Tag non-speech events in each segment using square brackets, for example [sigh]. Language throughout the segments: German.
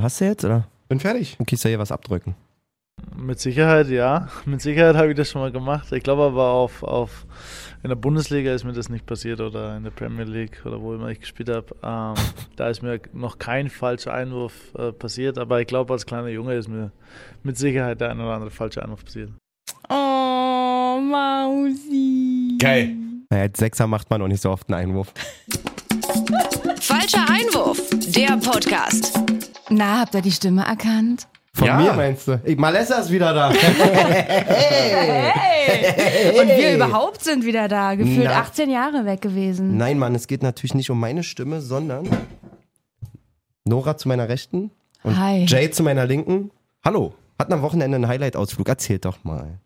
Hast du jetzt, oder? Bin fertig. Du kannst ja hier was abdrücken. Mit Sicherheit, ja. [laughs] Mit Sicherheit habe ich das schon mal gemacht. Ich glaube aber auf, auf in der Bundesliga ist mir das nicht passiert oder in der Premier League oder wo immer ich gespielt habe. Ähm, [laughs] da ist mir noch kein falscher Einwurf äh, passiert, aber ich glaube, als kleiner Junge ist mir mit Sicherheit der ein oder andere falsche Einwurf passiert. Oh, Mausi. Geil. Naja, als Sechser macht man auch nicht so oft einen Einwurf. [laughs] Falscher Einwurf, der Podcast. Na, habt ihr die Stimme erkannt? Von Ja. mir meinst du? Ich, Malessa ist wieder da. Hey! Und wir überhaupt sind wieder da. Gefühlt Na. 18 Jahre weg gewesen. Nein, Mann, es geht natürlich nicht um meine Stimme, sondern Nora zu meiner Rechten und Hi. Jay zu meiner Linken. Hallo. Hatten am Wochenende einen Highlight-Ausflug. Erzählt doch mal.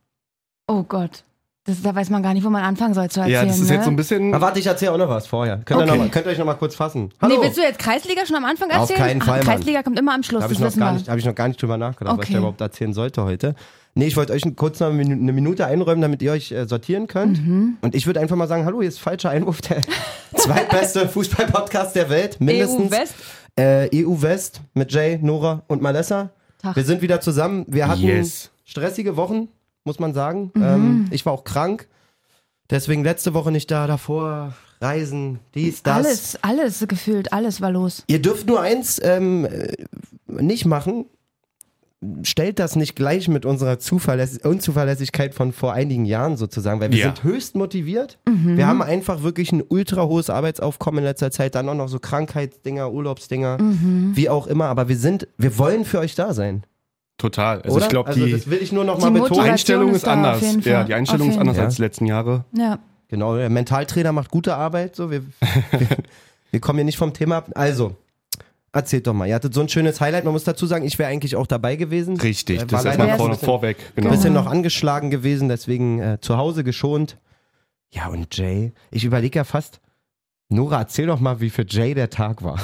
Oh Gott. Das, da weiß man gar nicht, wo man anfangen soll zu erzählen. Ja, das ist ne? jetzt so ein bisschen. Aber warte, ich erzähle auch noch was vorher. Könnt, ihr, Okay. noch mal, könnt ihr euch noch mal kurz fassen? Hallo. Nee, willst du jetzt Kreisliga schon am Anfang Auf erzählen? keinen Fall, Ach, Mann. Kreisliga kommt immer am Schluss, Habe ich, das noch gar nicht- hab ich noch gar nicht drüber nachgedacht, was ich Okay. da überhaupt erzählen sollte heute. Nee, ich wollte euch kurz noch eine Minute einräumen, damit ihr euch äh, sortieren könnt. Mhm. Und ich würde einfach mal sagen, hallo, hier ist falscher Einwurf, der [laughs] zweitbeste [laughs] Fußball-Podcast der Welt, mindestens. EU West. Äh, EU West mit Jay, Nora und Malessa. Tag. Wir sind wieder zusammen. Wir hatten Yes. stressige Wochen, muss man sagen. Mhm. Ähm, ich war auch krank. Deswegen letzte Woche nicht da, davor Reisen, dies, das. Alles, alles gefühlt, alles war los. Ihr dürft nur eins ähm, äh, nicht machen. Stellt das nicht gleich mit unserer Zuverläss Unzuverlässigkeit von vor einigen Jahren sozusagen, weil wir Ja. sind höchst motiviert. Mhm. Wir haben einfach wirklich ein ultra hohes Arbeitsaufkommen in letzter Zeit, dann auch noch so Krankheitsdinger, Urlaubsdinger, Mhm. wie auch immer. Aber wir sind, wir wollen für euch da sein. Total. Also oder? ich glaube, also die das will ich nur noch Die mal betonen. Einstellung ist ist anders. Ja, die Einstellung ist anders Fall. als die letzten Jahre. Ja. Genau, der Mentaltrainer macht gute Arbeit. So, wir, [laughs] wir, wir kommen hier nicht vom Thema ab. Also, erzählt doch mal. Ihr hattet so ein schönes Highlight. Man muss dazu sagen, ich wäre eigentlich auch dabei gewesen. Richtig, Äh, das ist erstmal ein vor, bisschen- vorweg. Genau. Bisschen noch angeschlagen gewesen, deswegen äh, zu Hause geschont. Ja, und Jay, ich überlege ja fast, Nora, erzähl doch mal, wie für Jay der Tag war.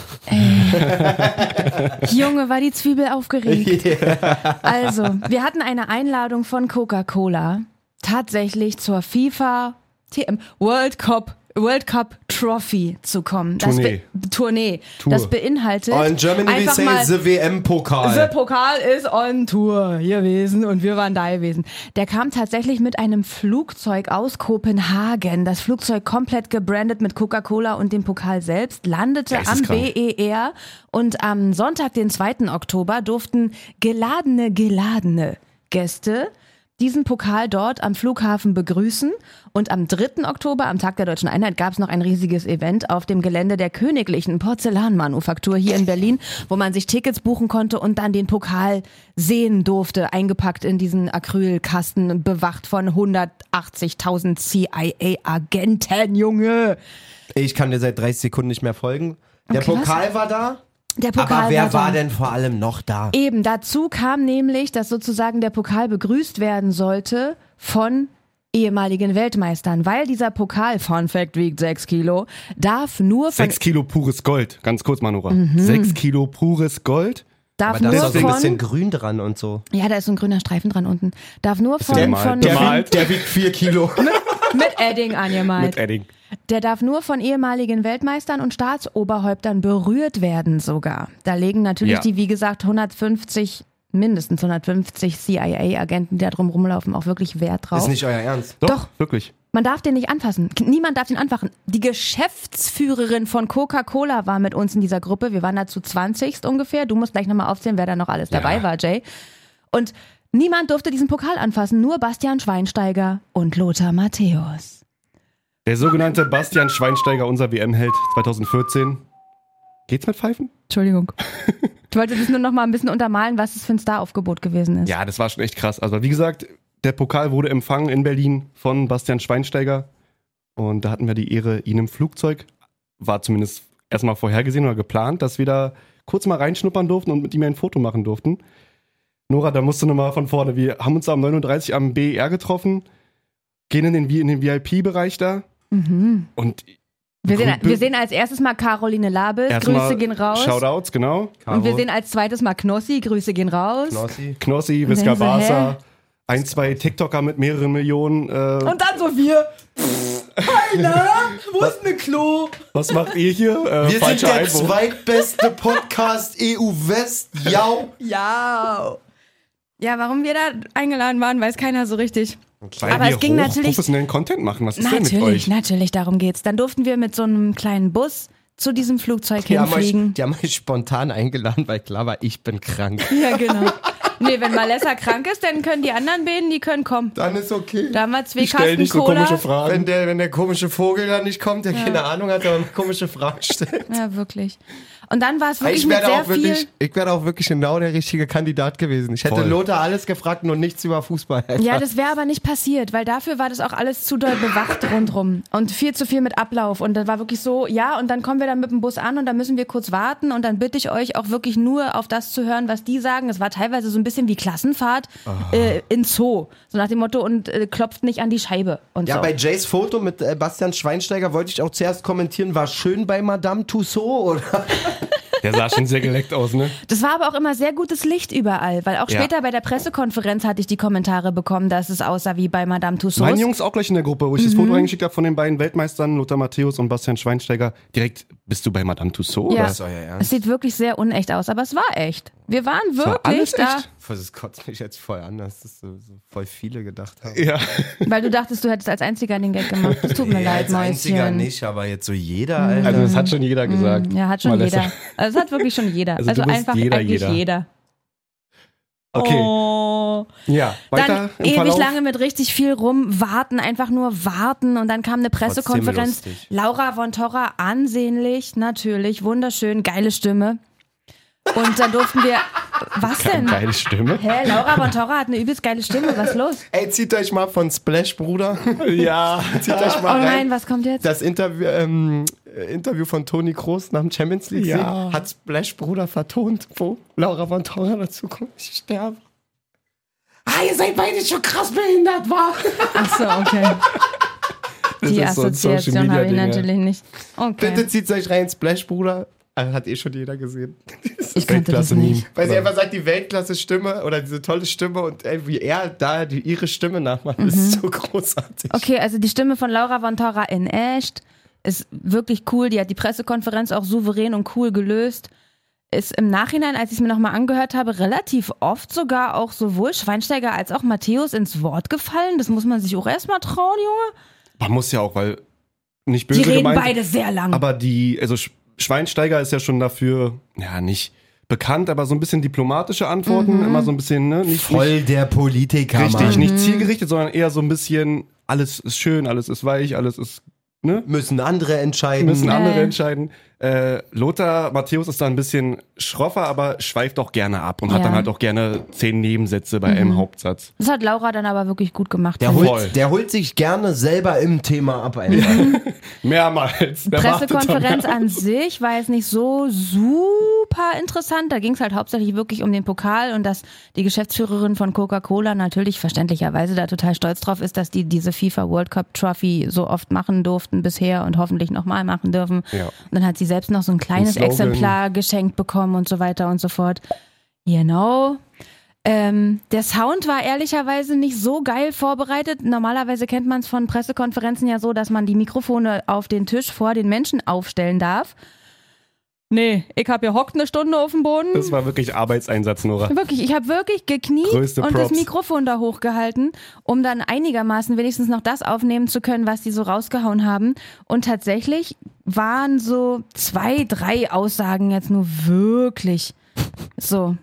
Junge, war die Zwiebel aufgeregt. [laughs] Also, wir hatten eine Einladung von Coca-Cola tatsächlich zur FIFA TM World Cup World Cup Trophy zu kommen. Das Tournee. be- Tournee. Tour. Das beinhaltet Oh, in Germany we say the WM-Pokal. The Pokal ist on Tour gewesen und wir waren da gewesen. Der kam tatsächlich mit einem Flugzeug aus Kopenhagen. Das Flugzeug komplett gebrandet mit Coca-Cola und dem Pokal selbst, landete am Geisteskrank. BER und am Sonntag, den 2. Oktober, durften geladene, geladene Gäste diesen Pokal dort am Flughafen begrüßen. Und am 3. Oktober, am Tag der Deutschen Einheit, gab es noch ein riesiges Event auf dem Gelände der Königlichen Porzellanmanufaktur hier in Berlin, wo man sich Tickets buchen konnte und dann den Pokal sehen durfte, eingepackt in diesen Acrylkasten, bewacht von 180.000 CIA-Agenten, Junge. Ich kann dir seit 30 Sekunden nicht mehr folgen. Der Okay? Pokal war da, Der Pokal aber wer war denn vor allem noch da? Eben, dazu kam nämlich, dass sozusagen der Pokal begrüßt werden sollte von ehemaligen Weltmeistern, weil dieser Pokal, Fun Fact, wiegt 6 Kilo, darf nur von, Sechs Kilo pures Gold. Ganz kurz, Manora. Mhm. Sechs Kilo pures Gold. darf Aber da nur ist so ein bisschen von, grün dran und so. ja, da ist so ein grüner Streifen dran unten, darf nur von, der von der von- der wiegt 4 Kilo. [laughs] mit Edding angemalt. Mit Edding. Der darf nur von ehemaligen Weltmeistern und Staatsoberhäuptern berührt werden sogar. Da legen natürlich Ja. die, wie gesagt, 150, mindestens 150 CIA-Agenten, die da drum rumlaufen, auch wirklich Wert drauf. Ist nicht euer Ernst. Doch, Doch. wirklich. Man darf den nicht anfassen. Niemand darf den anfassen. Die Geschäftsführerin von Coca-Cola war mit uns in dieser Gruppe. Wir waren da zu 20 ungefähr. Du musst gleich nochmal aufzählen, wer da noch alles dabei war, Jay. Und niemand durfte diesen Pokal anfassen. Nur Bastian Schweinsteiger und Lothar Matthäus. Der sogenannte Bastian Schweinsteiger, unser WM-Held 2014. Geht's mit Pfeifen? Entschuldigung. [laughs] Ich wollte das nur noch mal ein bisschen untermalen, was es für ein Staraufgebot gewesen ist. Ja, das war schon echt krass. Also wie gesagt, der Pokal wurde empfangen in Berlin von Bastian Schweinsteiger. Und da hatten wir die Ehre, ihn im Flugzeug, war zumindest erstmal vorhergesehen oder geplant, dass wir da kurz mal reinschnuppern durften und mit ihm ein Foto machen durften. Nora, da musst du nochmal von vorne. Wir haben uns am 39 am BER getroffen, gehen in den, in den VIP-Bereich da Mhm. und Wir, sehen, wir sehen als erstes mal Caroline Labes, erstmal Grüße gehen raus. Shoutouts, genau. Und wir sehen als zweites mal Knossi, Grüße gehen raus. Knossi. Knossi, Visca? Barca, ein, zwei TikToker mit mehreren Millionen. Äh, Und dann so wir. Wo ist ne Klo? Was macht ihr hier? Äh, Wir sind falscher der Einwurf. zweitbeste Podcast EU West. Ja. Ja. Ja, warum wir da eingeladen waren, weiß keiner so richtig. Weil Aber wir es ging natürlich- professionellen Content machen. Was ist denn mit Natürlich, euch? natürlich, darum geht's. Dann durften wir mit so einem kleinen Bus zu diesem Flugzeug Die haben, euch, hinfliegen. die haben euch spontan eingeladen, weil klar war, ich bin krank. [laughs] Ja, genau. Nee, wenn Malessa krank ist, dann können die anderen beiden, die können kommen. Dann ist okay. Da haben wir zwei Ich stell Kasten nicht so komische Fragen. Wenn der, wenn der komische Vogel da nicht kommt, der keine Ahnung hat, aber [laughs] komische Fragen stellt. Ja, wirklich. Und dann war es wirklich Ich mit wäre sehr auch wirklich, viel. ich wäre auch wirklich genau der richtige Kandidat gewesen. Ich hätte Voll. Lothar alles gefragt, nur nichts über Fußball. Ja, das wäre aber nicht passiert, weil dafür war das auch alles zu doll bewacht rundrum und viel zu viel mit Ablauf. Und dann war wirklich so, ja, und dann kommen wir dann mit dem Bus an und dann müssen wir kurz warten und dann bitte ich euch auch wirklich nur auf das zu hören, was die sagen. Es war teilweise so ein bisschen wie Klassenfahrt äh, in Zoo. So nach dem Motto und äh, klopft nicht an die Scheibe und Ja, so. bei Jays Foto mit äh, Bastian Schweinsteiger wollte ich auch zuerst kommentieren, war schön bei Madame Tussaud, oder? Der sah schon sehr geleckt aus, ne? Das war aber auch immer sehr gutes Licht überall, weil auch Ja. später bei der Pressekonferenz hatte ich die Kommentare bekommen, dass es aussah wie bei Madame Tussauds. Meine Jungs auch gleich in der Gruppe, wo ich das Mhm. Foto reingeschickt habe von den beiden Weltmeistern, Lothar Matthäus und Bastian Schweinsteiger. Direkt, bist du bei Madame Tussauds? Ja. oder? Das war ja ernst. Es sieht wirklich sehr unecht aus, aber es war echt. Wir waren war wirklich alles da, echt? Das kotzt mich jetzt voll an, dass das so, so voll viele gedacht haben. Ja. weil du dachtest, du hättest als einziger den Gag gemacht. Das tut mir [laughs] Nee, leid, als einziger Mäuschen. nicht, aber jetzt so jeder, Alter. Also das hat schon jeder gesagt. Ja, hat schon Malessa. jeder. [laughs] Also es hat wirklich schon jeder. Also Also, du bist einfach jeder, eigentlich jeder. jeder. Okay, Oh. ja, weiter Dann im ewig Verlauf. lange mit richtig viel rumwarten, einfach nur warten und dann kam eine Pressekonferenz. Laura von Torra, ansehnlich, natürlich, wunderschön, geile Stimme. Und dann durften wir, [laughs] was denn? Geile Stimme. Hä, Laura von Torra hat eine übelst geile Stimme, was ist los? Ey, zieht euch mal von Splash, Bruder. Ja. [laughs] zieht euch Oh mal rein. nein, was kommt jetzt? Das Interview, ähm, äh, Interview von Toni Kroos nach dem Champions League Ja. Sieg hat Splash Bruder vertont, wo Laura von Torra dazu kommt. Ich sterbe. Ah, ihr seid beide schon krass behindert, war. Ach so, okay. Die so Assoziation Media habe ich natürlich nicht. Okay. Bitte zieht euch rein, Splash Bruder. Äh, Hat eh schon jeder gesehen. Ich kannte das nicht. Weil sie einfach sagt, die Weltklasse-Stimme oder diese tolle Stimme und ey, wie er da die, ihre Stimme nachmacht, ist so großartig. Mhm. Okay, also die Stimme von Laura von Torra in echt ist wirklich cool. Die hat die Pressekonferenz auch souverän und cool gelöst. Ist im Nachhinein, als ich es mir nochmal angehört habe, relativ oft sogar auch sowohl Schweinsteiger als auch Matthäus ins Wort gefallen. Das muss man sich auch erstmal trauen, Junge. Man muss ja auch, weil nicht Die böse reden gemeint, beide sehr lang. aber die, also Sch- Schweinsteiger ist ja schon dafür, ja, nicht bekannt, aber so ein bisschen diplomatische Antworten, Mhm. immer so ein bisschen, ne, nicht, Voll der Politiker, nicht richtig, Mann. nicht zielgerichtet, sondern eher so ein bisschen, alles ist schön, alles ist weich, alles ist, ne, Müssen andere entscheiden. müssen andere Äh. entscheiden. Äh, Lothar Matthäus ist da ein bisschen schroffer, aber schweift auch gerne ab und hat Ja. dann halt auch gerne zehn Nebensätze bei einem Hauptsatz. das hat Laura dann aber wirklich gut gemacht. der, holt, der holt sich gerne selber im Thema ab. Einfach. [laughs] Mehrmals. Der Pressekonferenz an sich war jetzt nicht so super interessant. Da ging es halt hauptsächlich wirklich um den Pokal und dass die Geschäftsführerin von Coca-Cola natürlich verständlicherweise da total stolz drauf ist, dass die diese FIFA World Cup Trophy so oft machen durften bisher und hoffentlich nochmal machen dürfen. Ja. Und dann hat sie selbst noch so ein kleines Slogan. Exemplar geschenkt bekommen und so weiter und so fort. Genau. Ähm, der Sound war ehrlicherweise nicht so geil vorbereitet. Normalerweise kennt man es von Pressekonferenzen ja so, dass man die Mikrofone auf den Tisch vor den Menschen aufstellen darf. Nee, ich habe ja hockt eine Stunde auf dem Boden. Das war wirklich Arbeitseinsatz, Nora. Wirklich, ich habe wirklich gekniet Größte und das Props. Mikrofon da hochgehalten, um dann einigermaßen wenigstens noch das aufnehmen zu können, was die so rausgehauen haben. Und tatsächlich waren so zwei, drei Aussagen jetzt nur wirklich so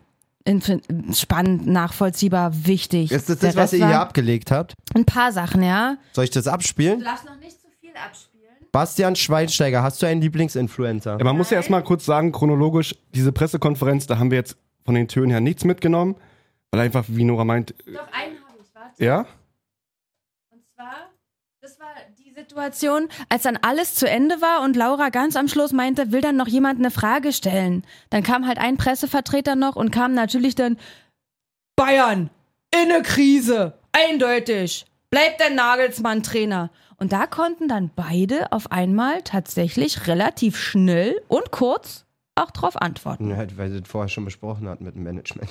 spannend, nachvollziehbar, wichtig. Ist das Der das, was Rest ihr hier abgelegt habt? Ein paar Sachen, ja. Soll ich das abspielen? darfst noch nicht zu viel abspielen. Bastian Schweinsteiger, hast du einen Lieblingsinfluencer? Ja, man muss ja erstmal kurz sagen, chronologisch, diese Pressekonferenz, da haben wir jetzt von den Tönen her nichts mitgenommen, weil einfach, wie Nora meint, Doch, einen habe ich, warte. ja, Und zwar, das war die Situation, als dann alles zu Ende war und Laura ganz am Schluss meinte, will dann noch jemand eine Frage stellen. Dann kam halt ein Pressevertreter noch und kam natürlich dann, Bayern, in eine Krise, eindeutig, bleibt der Nagelsmann Trainer. Und da konnten dann beide auf einmal tatsächlich relativ schnell und kurz auch drauf antworten. Ja, weil sie das vorher schon besprochen hat mit dem Management.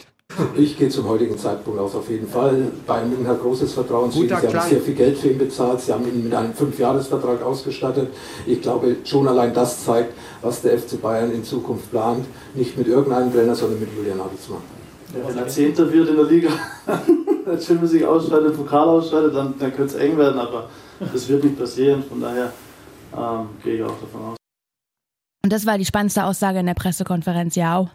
Ich gehe zum heutigen Zeitpunkt aus auf jeden Fall. Bayern München hat großes Vertrauen zu ihm. Guter Sie haben Klein. sehr viel Geld für ihn bezahlt. Sie haben ihn mit einem Fünfjahresvertrag ausgestattet. Ich glaube, schon allein das zeigt, was der FC Bayern in Zukunft plant. Nicht mit irgendeinem Trainer, sondern mit Julian Nagelsmann. Wenn er Zehnter wird in der Liga, [laughs] wenn Champions League ausscheidet, Pokal ausscheidet, dann, dann könnte es eng werden, aber das wird nicht passieren. Von daher ähm, gehe ich auch davon aus. Und das war die spannendste Aussage in der Pressekonferenz, ja.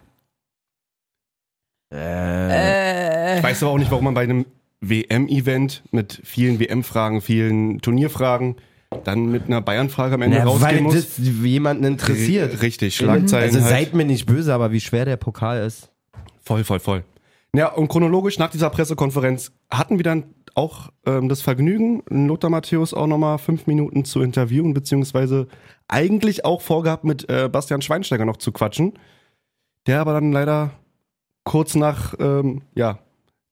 Äh, Äh, Ich weiß aber auch nicht, warum man bei einem WM-Event mit vielen WM-Fragen, vielen Turnierfragen, dann mit einer Bayern-Frage am Ende na, weil rausgehen muss. das jemanden interessiert. R- Richtig, Schlagzeilen. Also halt. seid mir nicht böse, aber wie schwer der Pokal ist. Voll, voll, voll. Ja, und chronologisch nach dieser Pressekonferenz hatten wir dann auch ähm, das Vergnügen, Lothar Matthäus auch nochmal fünf Minuten zu interviewen, beziehungsweise eigentlich auch vorgehabt, mit äh, Bastian Schweinsteiger noch zu quatschen. Der aber dann leider kurz nach ähm, ja,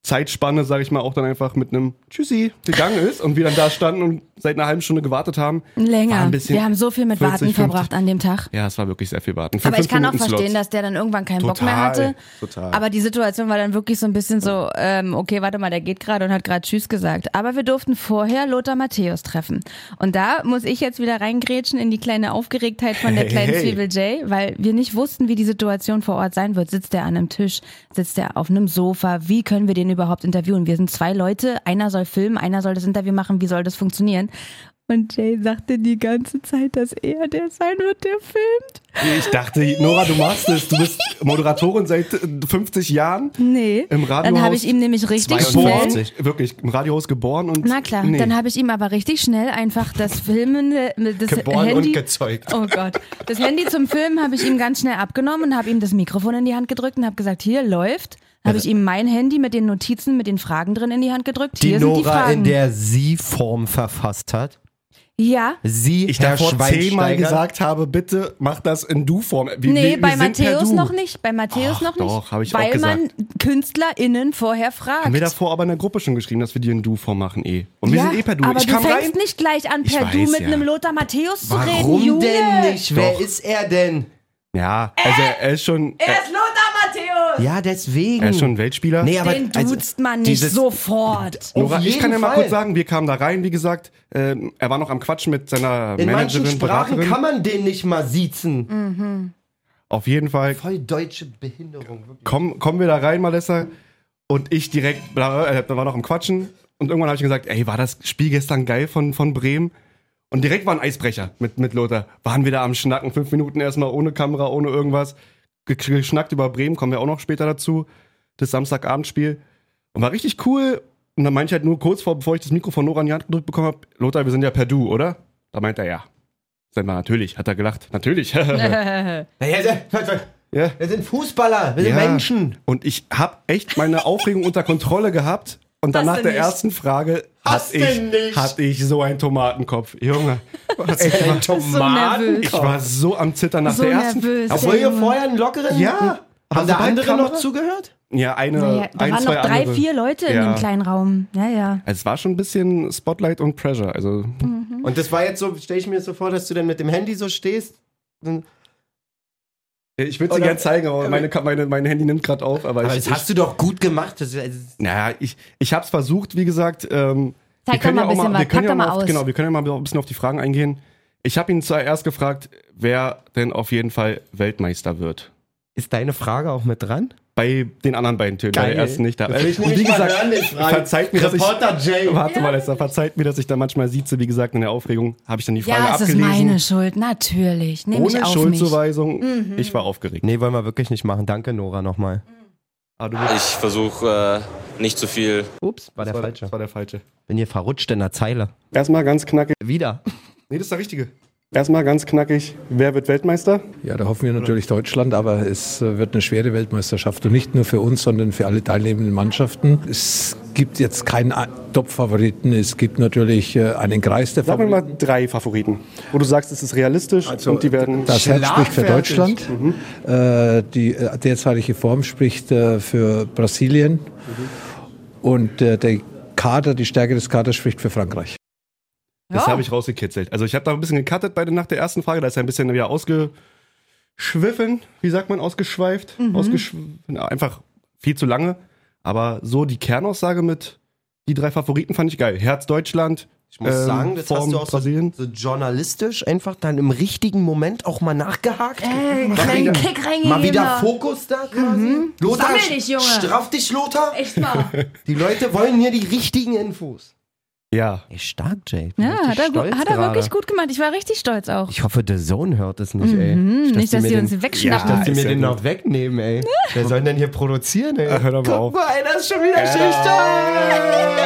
Zeitspanne, sage ich mal, auch dann einfach mit einem Tschüssi gegangen ist und wir dann da standen und seit einer halben Stunde gewartet haben. Länger. Wir haben so viel mit 40, Warten 50. verbracht an dem Tag. Ja, es war wirklich sehr viel warten. Für Aber ich kann auch Minuten verstehen, Slots. dass der dann irgendwann keinen Bock Total, mehr hatte. total. Aber die Situation war dann wirklich so ein bisschen so, ähm, okay, warte mal, der geht gerade und hat gerade Tschüss gesagt. Aber wir durften vorher Lothar Matthäus treffen. Und da muss ich jetzt wieder reingrätschen in die kleine Aufgeregtheit von der kleinen hey. Zwiebel Jay, weil wir nicht wussten, wie die Situation vor Ort sein wird. Sitzt er an einem Tisch? Sitzt er auf einem Sofa? Wie können wir den überhaupt interviewen? Wir sind zwei Leute, einer soll filmen, einer soll das Interview machen. Wie soll das funktionieren? Und Jay sagte die ganze Zeit, dass er der sein wird, der filmt. Ich dachte, Nora, du machst es. Du bist Moderatorin seit äh, 50 Jahren. Nee. Im Radiohaus Dann habe ich ihm nämlich richtig 52. schnell. Wirklich, im Radiohaus geboren und. Na klar, nee. dann habe ich ihm aber richtig schnell einfach das Filmen, das Geboren Handy, und gezeugt. Oh Gott, das Handy zum Filmen habe ich ihm ganz schnell abgenommen und habe ihm das Mikrofon in die Hand gedrückt und habe gesagt, hier läuft. Habe ich ihm mein Handy mit den Notizen, mit den Fragen drin in die Hand gedrückt. Die Hier sind die Nora Fragen. in der Sie-Form verfasst hat. ja, Sie, ich Herr davor zehnmal gesagt habe, bitte mach das in Du-Form. Wir- nee, wir- wir bei Matthäus Du. noch nicht. Bei Matthäus Ach, noch nicht. doch, hab ich auch weil man gesagt. KünstlerInnen vorher fragt. Haben wir davor aber in der Gruppe schon geschrieben, dass wir die in Du-Form machen eh. Und wir ja, sind eh per Du. aber ich du kam fängst rein. nicht gleich an, per Du weiß, mit ja. einem Lothar Matthäus zu reden, Warum Junge. denn nicht? Wer Doch. ist er denn? Ja, also er ist schon, Er ist Lothar Matthäus! Ja, deswegen. er ist schon ein Weltspieler. nee, aber Den also, duzt man nicht dieses- sofort. Nora, ich kann ja mal Fall. kurz sagen, wir kamen da rein, wie gesagt, ähm, er war noch am Quatschen mit seiner In manchen Managerin, Sprachen Beraterin. kann man den nicht mal siezen. Auf jeden Fall Voll deutsche Behinderung. wirklich. kommen, kommen wir da rein, Malessa, und ich direkt, bla, äh, da war noch am Quatschen und irgendwann habe ich gesagt, ey, war das Spiel gestern geil von, von Bremen? Und direkt war ein Eisbrecher mit, mit Lothar. Waren wir da am Schnacken, fünf Minuten erstmal ohne Kamera, ohne irgendwas. Ge- Geschnackt über Bremen, kommen wir auch noch später dazu. Das Samstagabendspiel. Und war richtig cool. Und dann meinte ich halt nur kurz vor, bevor ich das Mikro von Nora in die Hand gedrückt bekommen habe, Lothar, wir sind ja per Du, oder? Da meint er ja. Sag mal, natürlich, hat er gelacht. Natürlich. [laughs] ja. Naja, wir wir sind Fußballer, wir sind Ja. Menschen. Und ich habe echt meine Aufregung unter Kontrolle gehabt. Und dann nach der ersten Frage Hast hatte du ich, nicht. hatte ich so einen Tomatenkopf. Junge, Ey, ein so nervös. ich war so am Zittern nach So der ersten. nervös. Obwohl ihr vorher einen lockeren. Ja. Haben Haben da andere Kamera? noch zugehört? Ja, eine, Naja, da ein, waren zwei noch drei, andere. vier Leute in Ja. dem kleinen Raum. Ja, ja. Es war schon ein bisschen Spotlight und Pressure. Also Und das war jetzt so, stelle ich mir so vor, dass du dann mit dem Handy so stehst. Und- ich würde sie gerne zeigen, aber meine, meine, mein Handy nimmt gerade auf. Aber, Aber ich, das hast du doch gut gemacht. Das, ich, naja, ich, ich habe es versucht, wie gesagt. Ähm, Zeig wir können doch mal ein bisschen wir was. können Pack ja doch mal auf, aus. Genau, wir können ja mal ein bisschen auf die Fragen eingehen. Ich habe ihn zuerst gefragt, wer denn auf jeden Fall Weltmeister wird. ist deine Frage auch mit dran? Bei den anderen beiden Tönen, bei Geil. der ersten nicht da. Das will ich Und nämlich wie gesagt, hören, verzeiht mir, dass ich, [laughs] warte mal, Esther, verzeiht mir, dass ich da manchmal sieze. Wie gesagt, in der Aufregung habe ich dann die Frage Ja, es ist abgelesen. meine Schuld. Natürlich. Nehme ich ohne mich. Mhm. Schuldzuweisung. Ich war aufgeregt. Nee, wollen wir wirklich nicht machen. Danke, Nora, nochmal. Aber du bist, Ich versuche äh, nicht zu viel Ups, war der das, war, falsche. das war der falsche. Bin hier verrutscht in der Zeile. Erstmal ganz knackig. Wieder. Nee, das ist der richtige. Erstmal ganz knackig. Wer wird Weltmeister? Ja, da hoffen wir natürlich Deutschland, aber es äh, wird eine schwere Weltmeisterschaft und nicht nur für uns, sondern für alle teilnehmenden Mannschaften. Es gibt jetzt keinen A- Top-Favoriten, es gibt natürlich äh, einen Kreis der Sag mir Favoriten. mal drei Favoriten. Wo du sagst, es ist realistisch und die werden. Das Herz spricht für. Deutschland. Äh, die äh, derzeitige Form spricht äh, für Brasilien. Und äh, der Kader, die Stärke des Kaders spricht für Frankreich. Das Ja. habe ich rausgekitzelt. Also ich habe da ein bisschen gecuttet bei der, nach der ersten Frage. Da ist er ein bisschen wieder ausge, ausgeschwiffen, wie sagt man, ausgeschweift, ausgeschw ja, einfach viel zu lange. Aber so die Kernaussage mit die drei Favoriten fand ich geil. Herz Deutschland. Ich muss ähm, sagen, das hast du auch so, Brasilien. so journalistisch einfach dann im richtigen Moment auch mal nachgehakt. Ey, Mal kleinen wieder- Kick reingegeben. Mal wieder. Fokus da quasi. Lothar, Sammel dich, Junge. straff dich, Lothar. Echt mal. [laughs] Die Leute wollen hier die richtigen Infos. Ja. Ey, stark, Jay. Bin Ja, hat er, stolz hat er gerade. wirklich gut gemacht. Ich war richtig stolz auch. Ich hoffe, der Zone hört es nicht, ey. Mhm, nicht, dass die sie mir uns den- wegschnappen. Dass die ist mir ja den gut. noch wegnehmen, ey. Wer soll denn hier produzieren, ey? Hör doch mal Guck auf. mal, einer ist schon wieder schüchtern.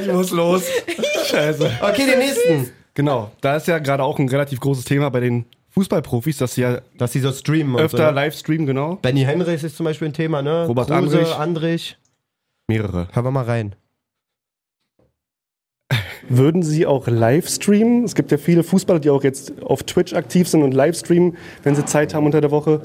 Ich muss los. [laughs] Scheiße. Okay, den nächsten. Genau. Da ist ja gerade auch ein relativ großes Thema bei den Fußballprofis, dass sie ja Dass sie so streamen öfter so. ne? live streamen, genau. Benny Henrichs ist zum Beispiel ein Thema, ne? Robert Kruse, Andrich. Andrich. Mehrere. Hören wir mal rein. Würden Sie auch live streamen? Es gibt ja viele Fußballer, die auch jetzt auf Twitch aktiv sind und live streamen, wenn sie Zeit haben unter der Woche.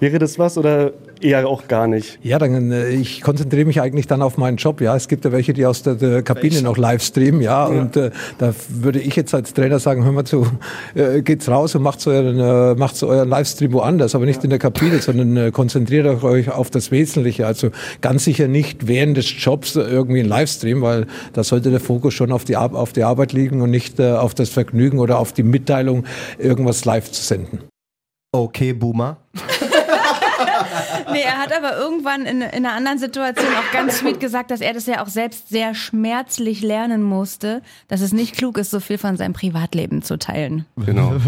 Wäre das was oder eher auch gar nicht? Ja, dann äh, ich konzentriere mich eigentlich dann auf meinen Job. Ja, es gibt ja welche, die aus der, der Kabine noch live streamen. Ja, und äh, da würde ich jetzt als Trainer sagen: Hör mal zu, äh, geht's raus und macht euren, äh, macht's euren Livestream woanders, aber nicht in der Kabine, sondern äh, konzentriert euch auf das Wesentliche. Also ganz sicher nicht während des Jobs irgendwie ein Livestream, weil da sollte der Fokus schon auf die, Ar auf die Arbeit liegen und nicht äh, auf das Vergnügen oder auf die Mitteilung, irgendwas live zu senden. Okay, Boomer. Nee, er hat aber irgendwann in, in einer anderen Situation auch ganz sweet gesagt, dass er das ja auch selbst sehr schmerzlich lernen musste, dass es nicht klug ist, so viel von seinem Privatleben zu teilen. Genau. [laughs]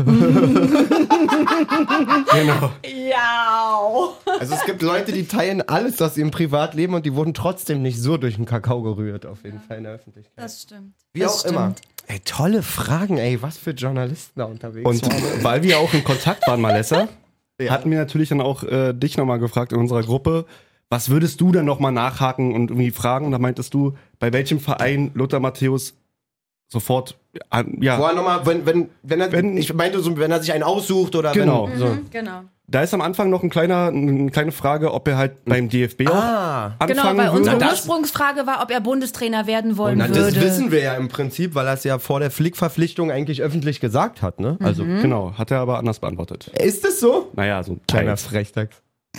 genau. Ja. Also es gibt Leute, die teilen alles aus ihrem Privatleben und die wurden trotzdem nicht so durch den Kakao gerührt, auf jeden Fall in der Öffentlichkeit. Das stimmt. Wie das auch immer. Ey, tolle Fragen, ey. Was für Journalisten da unterwegs Und waren. weil wir auch in Kontakt waren, Malessa, hatten wir natürlich dann auch äh, dich nochmal gefragt in unserer Gruppe, was würdest du dann nochmal nachhaken und irgendwie fragen? Und da meintest du, bei welchem Verein Lothar Matthäus sofort, äh, ja, Vorher nochmal, wenn, wenn, wenn er, Wenn- ich meinte so, wenn er sich einen aussucht oder Genau. wenn, so. Genau. Da ist am Anfang noch ein kleiner, eine kleine Frage, ob er halt beim DFB auch Ah. anfangen Genau, weil unsere würde. das- Ursprungsfrage war, ob er Bundestrainer werden wollen Na, würde. das wissen wir ja im Prinzip, weil er es ja vor der Flickverpflichtung eigentlich öffentlich gesagt hat, ne? Also, Genau, hat er aber anders beantwortet. ist es so? Naja, so ein Kleiner Teil.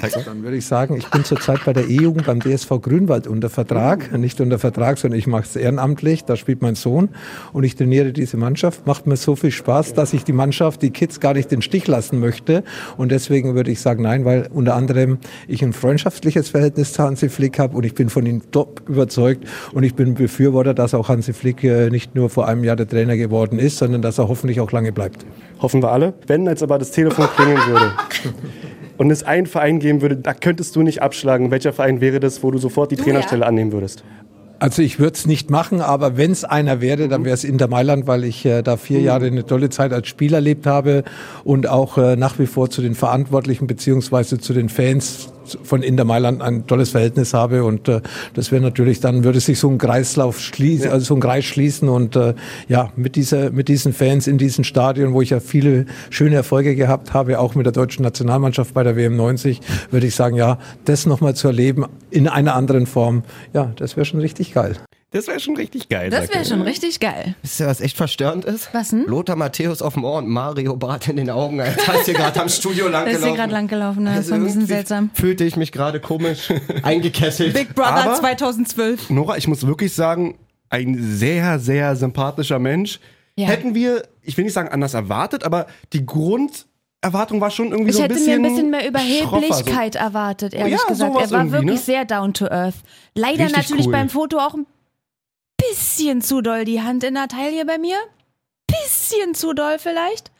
Dann würde ich sagen, ich bin zurzeit bei der E-Jugend beim DSV Grünwald unter Vertrag. Nicht unter Vertrag, sondern ich mache es ehrenamtlich. Da spielt mein Sohn und ich trainiere diese Mannschaft. Macht mir so viel Spaß, dass ich die Mannschaft, die Kids gar nicht den Stich lassen möchte. Und deswegen würde ich sagen, nein, weil unter anderem ich ein freundschaftliches Verhältnis zu Hansi Flick habe und ich bin von ihm top überzeugt. Und ich bin Befürworter, dass auch Hansi Flick äh, nicht nur vor einem Jahr der Trainer geworden ist, sondern dass er hoffentlich auch lange bleibt. Hoffen wir alle. Wenn jetzt aber das Telefon klingeln würde [laughs] und es einen Verein geben würde, da könntest du nicht abschlagen. Welcher Verein wäre das, wo du sofort die Trainerstelle annehmen würdest? Also ich würde es nicht machen, aber wenn es einer wäre, dann wäre es Inter Mailand, weil ich äh, da vier Jahre eine tolle Zeit als Spieler erlebt habe und auch äh, nach wie vor zu den Verantwortlichen beziehungsweise zu den Fans von Inter Mailand ein tolles Verhältnis habe und äh, das wäre natürlich dann würde sich so ein Kreislauf schließen, also so ein Kreis schließen und äh, ja mit dieser mit diesen Fans in diesem Stadion, wo ich ja viele schöne Erfolge gehabt habe, auch mit der deutschen Nationalmannschaft bei der WM 90, würde ich sagen, ja, das nochmal zu erleben in einer anderen Form, ja, das wäre schon richtig geil. Das wäre schon richtig geil. Das wäre schon richtig geil. Wisst ihr, was echt verstörend ist? Was denn? Lothar Matthäus auf dem Ohr und Mario Bart in den Augen, als [laughs] heißt hier gerade am Studio lang Das ist hier gelaufen. gerade lang gelaufen, das Also war ein bisschen seltsam. Fühlte ich mich gerade komisch [laughs] eingekesselt. Big Brother Aber- 2012. Nora, ich muss wirklich sagen, ein sehr, sehr sympathischer Mensch. Ja. Hätten wir, ich will nicht sagen anders erwartet, aber die Grunderwartung war schon irgendwie Ich so ein hätte bisschen. mir ein bisschen mehr Überheblichkeit erwartet, ehrlich Ja, gesagt. Er war wirklich ne? sehr down to earth. Leider Richtig natürlich cool. beim Foto auch ein bisschen zu doll die Hand in der Taille bei mir. Bisschen zu doll vielleicht.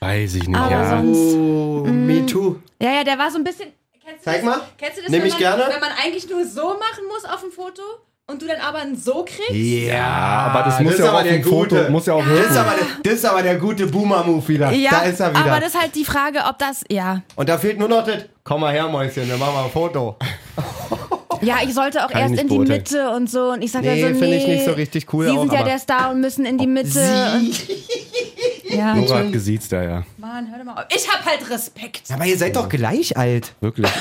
Weiß ich nicht, Aber ja. sonst. Oh, me too. Ja, ja, der war so ein bisschen. Kennst du Zeig das? mal. Kennst du das, Nehm wenn ich man, gerne. wenn man eigentlich nur so machen muss auf dem Foto und du dann aber ein so kriegst? Ja, aber das muss ist ja auch aber auf der dem Foto, Gute. muss ja auch Das ist, aber der, das ist aber der gute Boomer-Move wieder. Ja, da ist er wieder. aber das ist halt die Frage, ob das. Ja. und da fehlt nur noch das. Komm mal her, Mäuschen, wir machen mal ein Foto. [laughs] Ja, ich sollte auch Kann erst in die beurteilen. Mitte und so. Und ich sage Nee, ja so, nee. finde ich nicht so richtig cool Sie auch, sind ja der Star und müssen in die Mitte. Und, [laughs] ja, Nora hat gesiezt, ja, ja. Mann, hör doch mal auf. Ich hab halt Respekt. Aber ihr seid doch gleich alt. Wirklich. [laughs]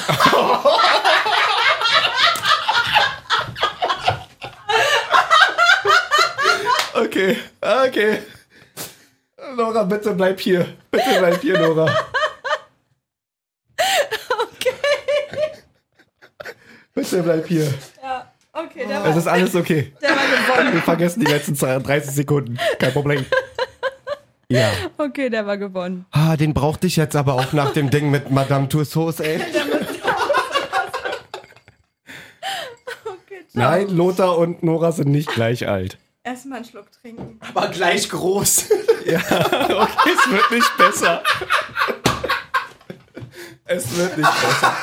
okay, okay. Nora, bitte bleib hier. Bitte bleib hier, Nora. Bitte bleib hier. Okay, der Es ist alles okay. der war gewonnen. Wir vergessen die letzten 30 Sekunden. Kein Problem. [laughs] Ja. Okay, der war gewonnen. Ah, den brauchte ich jetzt aber auch nach dem Ding mit Madame Tussauds, ey. [laughs] [laughs] Nein, Lothar und Nora sind nicht gleich alt. Erstmal einen Schluck trinken. Aber gleich groß. Okay, es wird nicht besser. Es wird nicht besser.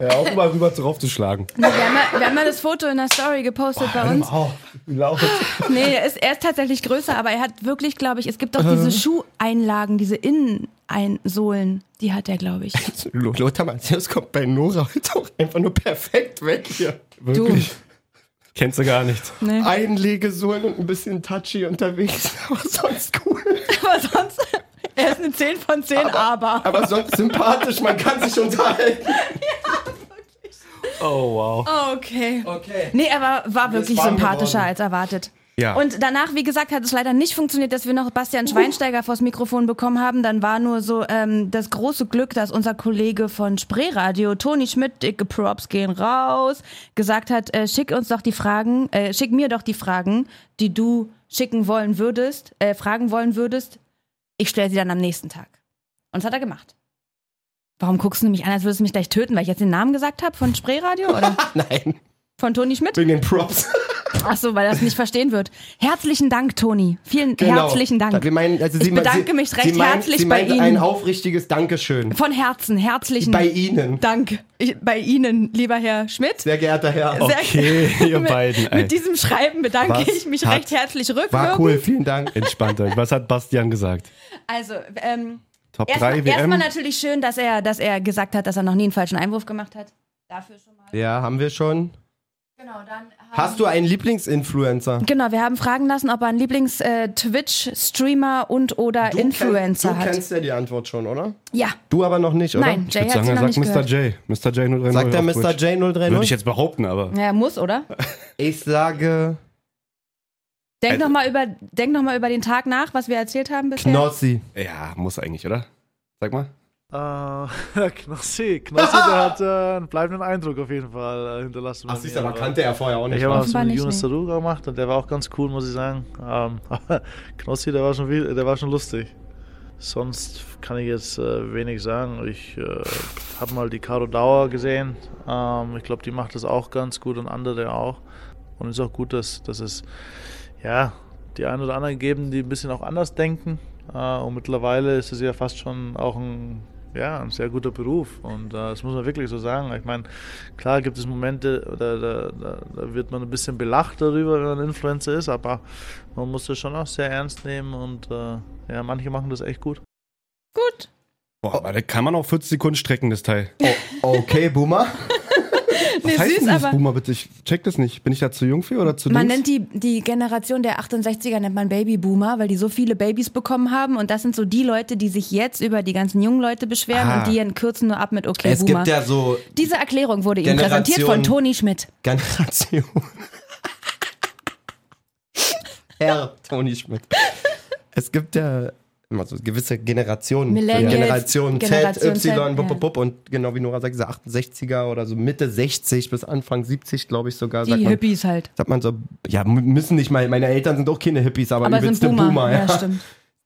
Ja, auch mal rüber draufzuschlagen. Nee, wir, haben ja, wir haben ja das Foto in der Story gepostet bei uns. Wie laut. [laughs] Nee, er ist, er ist tatsächlich größer, aber er hat wirklich, glaube ich, es gibt doch diese Schuheinlagen, diese Innensohlen, die hat er, glaube ich. Lothar Matthäus kommt bei Nora heute auch einfach nur perfekt weg hier. Wirklich. Kennst du gar nicht. Nee. Einlegesohlen und ein bisschen touchy unterwegs, [laughs] aber sonst cool. [laughs] Aber sonst, er ist eine 10 von 10, aber. Aber sonst sympathisch, man kann sich unterhalten. Oh, wow. Okay. Okay. Nee, er war, war wirklich sympathischer geworden. als erwartet. Ja. Und danach, wie gesagt, hat es leider nicht funktioniert, dass wir noch Bastian Schweinsteiger vors Mikrofon bekommen haben. Dann war nur so ähm, das große Glück, dass unser Kollege von Spreeradio, Toni Schmidt, dicke Props gehen raus, gesagt hat, äh, schick uns doch die Fragen, äh, schick mir doch die Fragen, die du schicken wollen würdest, äh, fragen wollen würdest. Ich stelle sie dann am nächsten Tag. Und das hat er gemacht. Warum guckst du mich an, als würdest du mich gleich töten, weil ich jetzt den Namen gesagt habe von Spreeradio oder [laughs] Nein, von Toni Schmidt? wegen den Props. Ach so, weil er es nicht verstehen wird. Herzlichen Dank, Toni. Vielen herzlichen Dank. Genau. Wir meinen, also Ich sie, bedanke sie, mich recht sie meint, herzlich sie bei Ihnen. ein aufrichtiges Dankeschön. Von Herzen, herzlichen Bei Ihnen, Dank ich, bei Ihnen, lieber Herr Schmidt. sehr geehrter Herr. Sehr- Okay, [laughs] ihr mit, beiden, ey. Mit diesem Schreiben bedanke Was ich mich hat- recht herzlich rückwirkend. War cool, vielen Dank. Entspannt euch. Was hat Bastian gesagt? Also, ähm, Top erstmal 3 WM? erstmal natürlich schön, dass er, dass er gesagt hat, dass er noch nie einen falschen Einwurf gemacht hat. Dafür schon mal. Ja, haben wir schon. Genau, dann haben Hast du einen Lieblingsinfluencer? Genau, wir haben fragen lassen, ob er einen Lieblings-Twitch-Streamer und oder Du Influencer kenn, du hat. kennst ja die Antwort schon, oder? Ja, Du aber noch nicht, oder? nein, Ich Jay würde hat sagen, sie er noch sagt nicht Mr. J. Mr. J 030 Sagt der auf Mr. Twitch. J 030? Würde ich jetzt behaupten, aber. Ja, er muss, oder? Ich sage Denk Also- noch mal über, denk noch mal über den Tag nach, was wir erzählt haben bisher. Knossi. Ja, muss eigentlich, oder? Sag mal. Äh, [laughs] Knossi. Knossi, der hat äh, einen bleibenden Eindruck auf jeden Fall äh, hinterlassen. Ach, siehst du, aber kannte er vorher auch nicht. Ich habe wa? was mit Yunus nee. Saruga gemacht und der war auch ganz cool, muss ich sagen. Ähm, [laughs] aber Knossi, der war schon, viel, der war schon lustig. Sonst kann ich jetzt äh, wenig sagen. Ich äh, habe mal die Caro Dauer gesehen. Ähm, ich glaube, die macht das auch ganz gut und andere auch. Und es ist auch gut, dass, dass es ja die einen oder anderen geben, die ein bisschen auch anders denken. Äh, und mittlerweile ist es ja fast schon auch ein, ja, ein sehr guter Beruf. Und äh, das muss man wirklich so sagen. Ich meine, klar gibt es Momente, da, da, da, wird man ein bisschen belacht darüber, wenn man Influencer ist, aber man muss das schon auch sehr ernst nehmen und äh, ja, manche machen das echt gut. Gut. Boah, aber da kann man auch 40 Sekunden strecken, das Teil. Okay, Boomer. Was Nee, heißt süß, denn Boomer, bitte? Ich check das nicht. Bin ich da zu jung für oder zu man links? nennt die, die Generation der 68er nennt man Babyboomer, weil die so viele Babys bekommen haben und das sind so die Leute, die sich jetzt über die ganzen jungen Leute beschweren Ah. und die kürzen nur ab mit okay Es Boomer. gibt ja so Diese Erklärung wurde ihm Generation- präsentiert von Toni Schmidt. Generation. [laughs] Herr Toni Schmidt. Es gibt ja immer so gewisse Generationen. Millennials, Generation Z, Generation Z, Y, bup, ja. bup, bup. und genau wie Nora sagt, diese 68er oder so Mitte 60 bis Anfang 70, glaube ich sogar. Die sagt man, Hippies halt. Sagt man so, ja, müssen nicht mal, meine Eltern sind auch keine Hippies, aber, Aber sind übelste Boomer. Boomer. ja, ja. stimmt.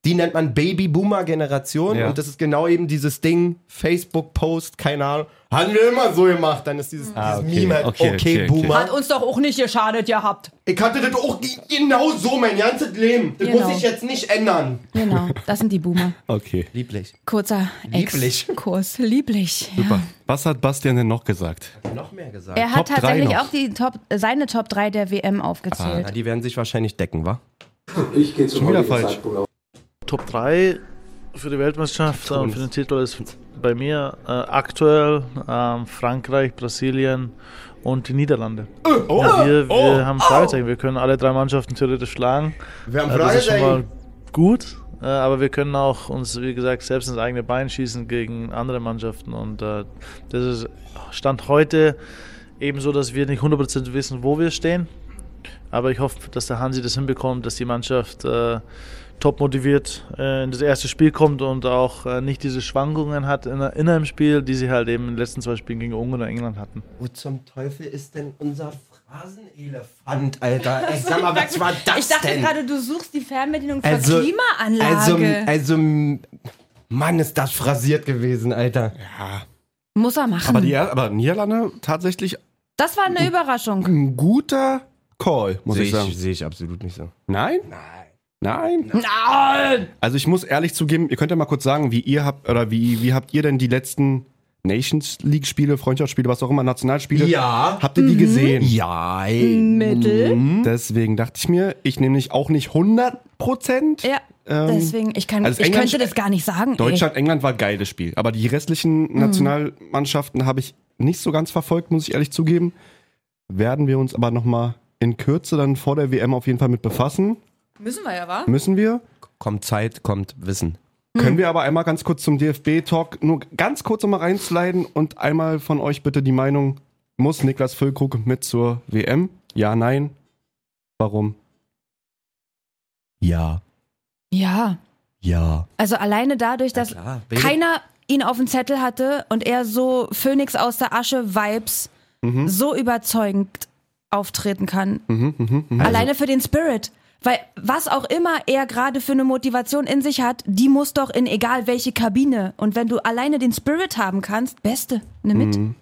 Die nennt man Baby-Boomer-Generation Ja. und das ist genau eben dieses Ding, Facebook-Post, keine Ahnung, haben wir immer so gemacht. Dann ist dieses, Ah, dieses okay. Meme halt, Okay, okay, okay, okay. Boomer. uns doch auch nicht geschadet gehabt. Ich hatte das auch ge- genau so mein ganzes Leben. Das Genau. muss ich jetzt nicht ändern. Genau, das sind die Boomer. [laughs] Okay, Lieblich. Kurzer Lieblich. Exkurs. Lieblich. super. Ja. Was hat Bastian denn noch gesagt? Noch mehr gesagt. Er hat Top tatsächlich auch die Top, seine Top 3 der WM aufgezählt. Na, die werden sich wahrscheinlich decken, wa? Ich gehe zum Schon wieder falsch. Zeitpunkt auf Top 3 für die Weltmeisterschaft und für den Titel ist bei mir äh, aktuell ähm, Frankreich, Brasilien und die Niederlande. Oh, wir wir haben Fragezeichen. Wir können alle drei Mannschaften theoretisch schlagen. Wir haben Äh, das ist schon mal Fragezeichen. gut, äh, aber wir können auch uns, wie gesagt, selbst ins eigene Bein schießen gegen andere Mannschaften. Und äh, das ist Stand heute ebenso, dass wir nicht 100% wissen, wo wir stehen. Aber ich hoffe, dass der Hansi das hinbekommt, dass die Mannschaft äh, top motiviert äh, in das erste Spiel kommt und auch äh, nicht diese Schwankungen hat in, in einem Spiel, die sie halt eben in den letzten zwei Spielen gegen Ungarn und England hatten. Wo zum Teufel ist denn unser Phrasenelefant, Alter? Ey, sag mal, [laughs] was war das ich dachte denn? gerade, du suchst die Fernbedienung für Also- Klimaanlage. Also, also, Mann, ist das phrasiert gewesen, Alter. Ja. Muss er machen. Aber, die, aber Niederlande tatsächlich das war eine Überraschung. ein guter Call, muss Sehe ich sagen. sehe ich absolut nicht so. Nein? Nein. Nein! Also ich muss ehrlich zugeben, ihr könnt ja mal kurz sagen, wie ihr habt, oder wie, wie habt ihr denn die letzten Nations League Spiele, Freundschaftsspiele, was auch immer, Nationalspiele, Ja. habt ihr die gesehen? Ja, ey. Mittel. Deswegen dachte ich mir, ich nehme nicht auch nicht 100 Prozent. Ja, Ähm, deswegen, ich, kann, also ich England- könnte das gar nicht sagen. Deutschland, England war ein geiles Spiel. Aber die restlichen Nationalmannschaften habe ich nicht so ganz verfolgt, muss ich ehrlich zugeben. Werden wir uns aber nochmal in Kürze dann vor der WM auf jeden Fall mit befassen. Müssen wir ja, wa? Müssen wir. Kommt Zeit, kommt Wissen. Können wir aber einmal ganz kurz zum DFB-Talk nur ganz kurz nochmal reinsliden und einmal von euch bitte die Meinung, muss Niklas Füllkrug mit zur WM? Ja, nein? Warum? Ja. Ja. Ja. Also alleine dadurch, dass klar. keiner ihn auf dem Zettel hatte und er so Phönix aus der Asche Vibes so überzeugend auftreten kann. Mhm, mhm, mhm. Alleine für den Spirit. Weil was auch immer er gerade für eine Motivation in sich hat, die muss doch in egal welche Kabine. Und wenn du alleine den Spirit haben kannst, beste, nimm mit. Mhm.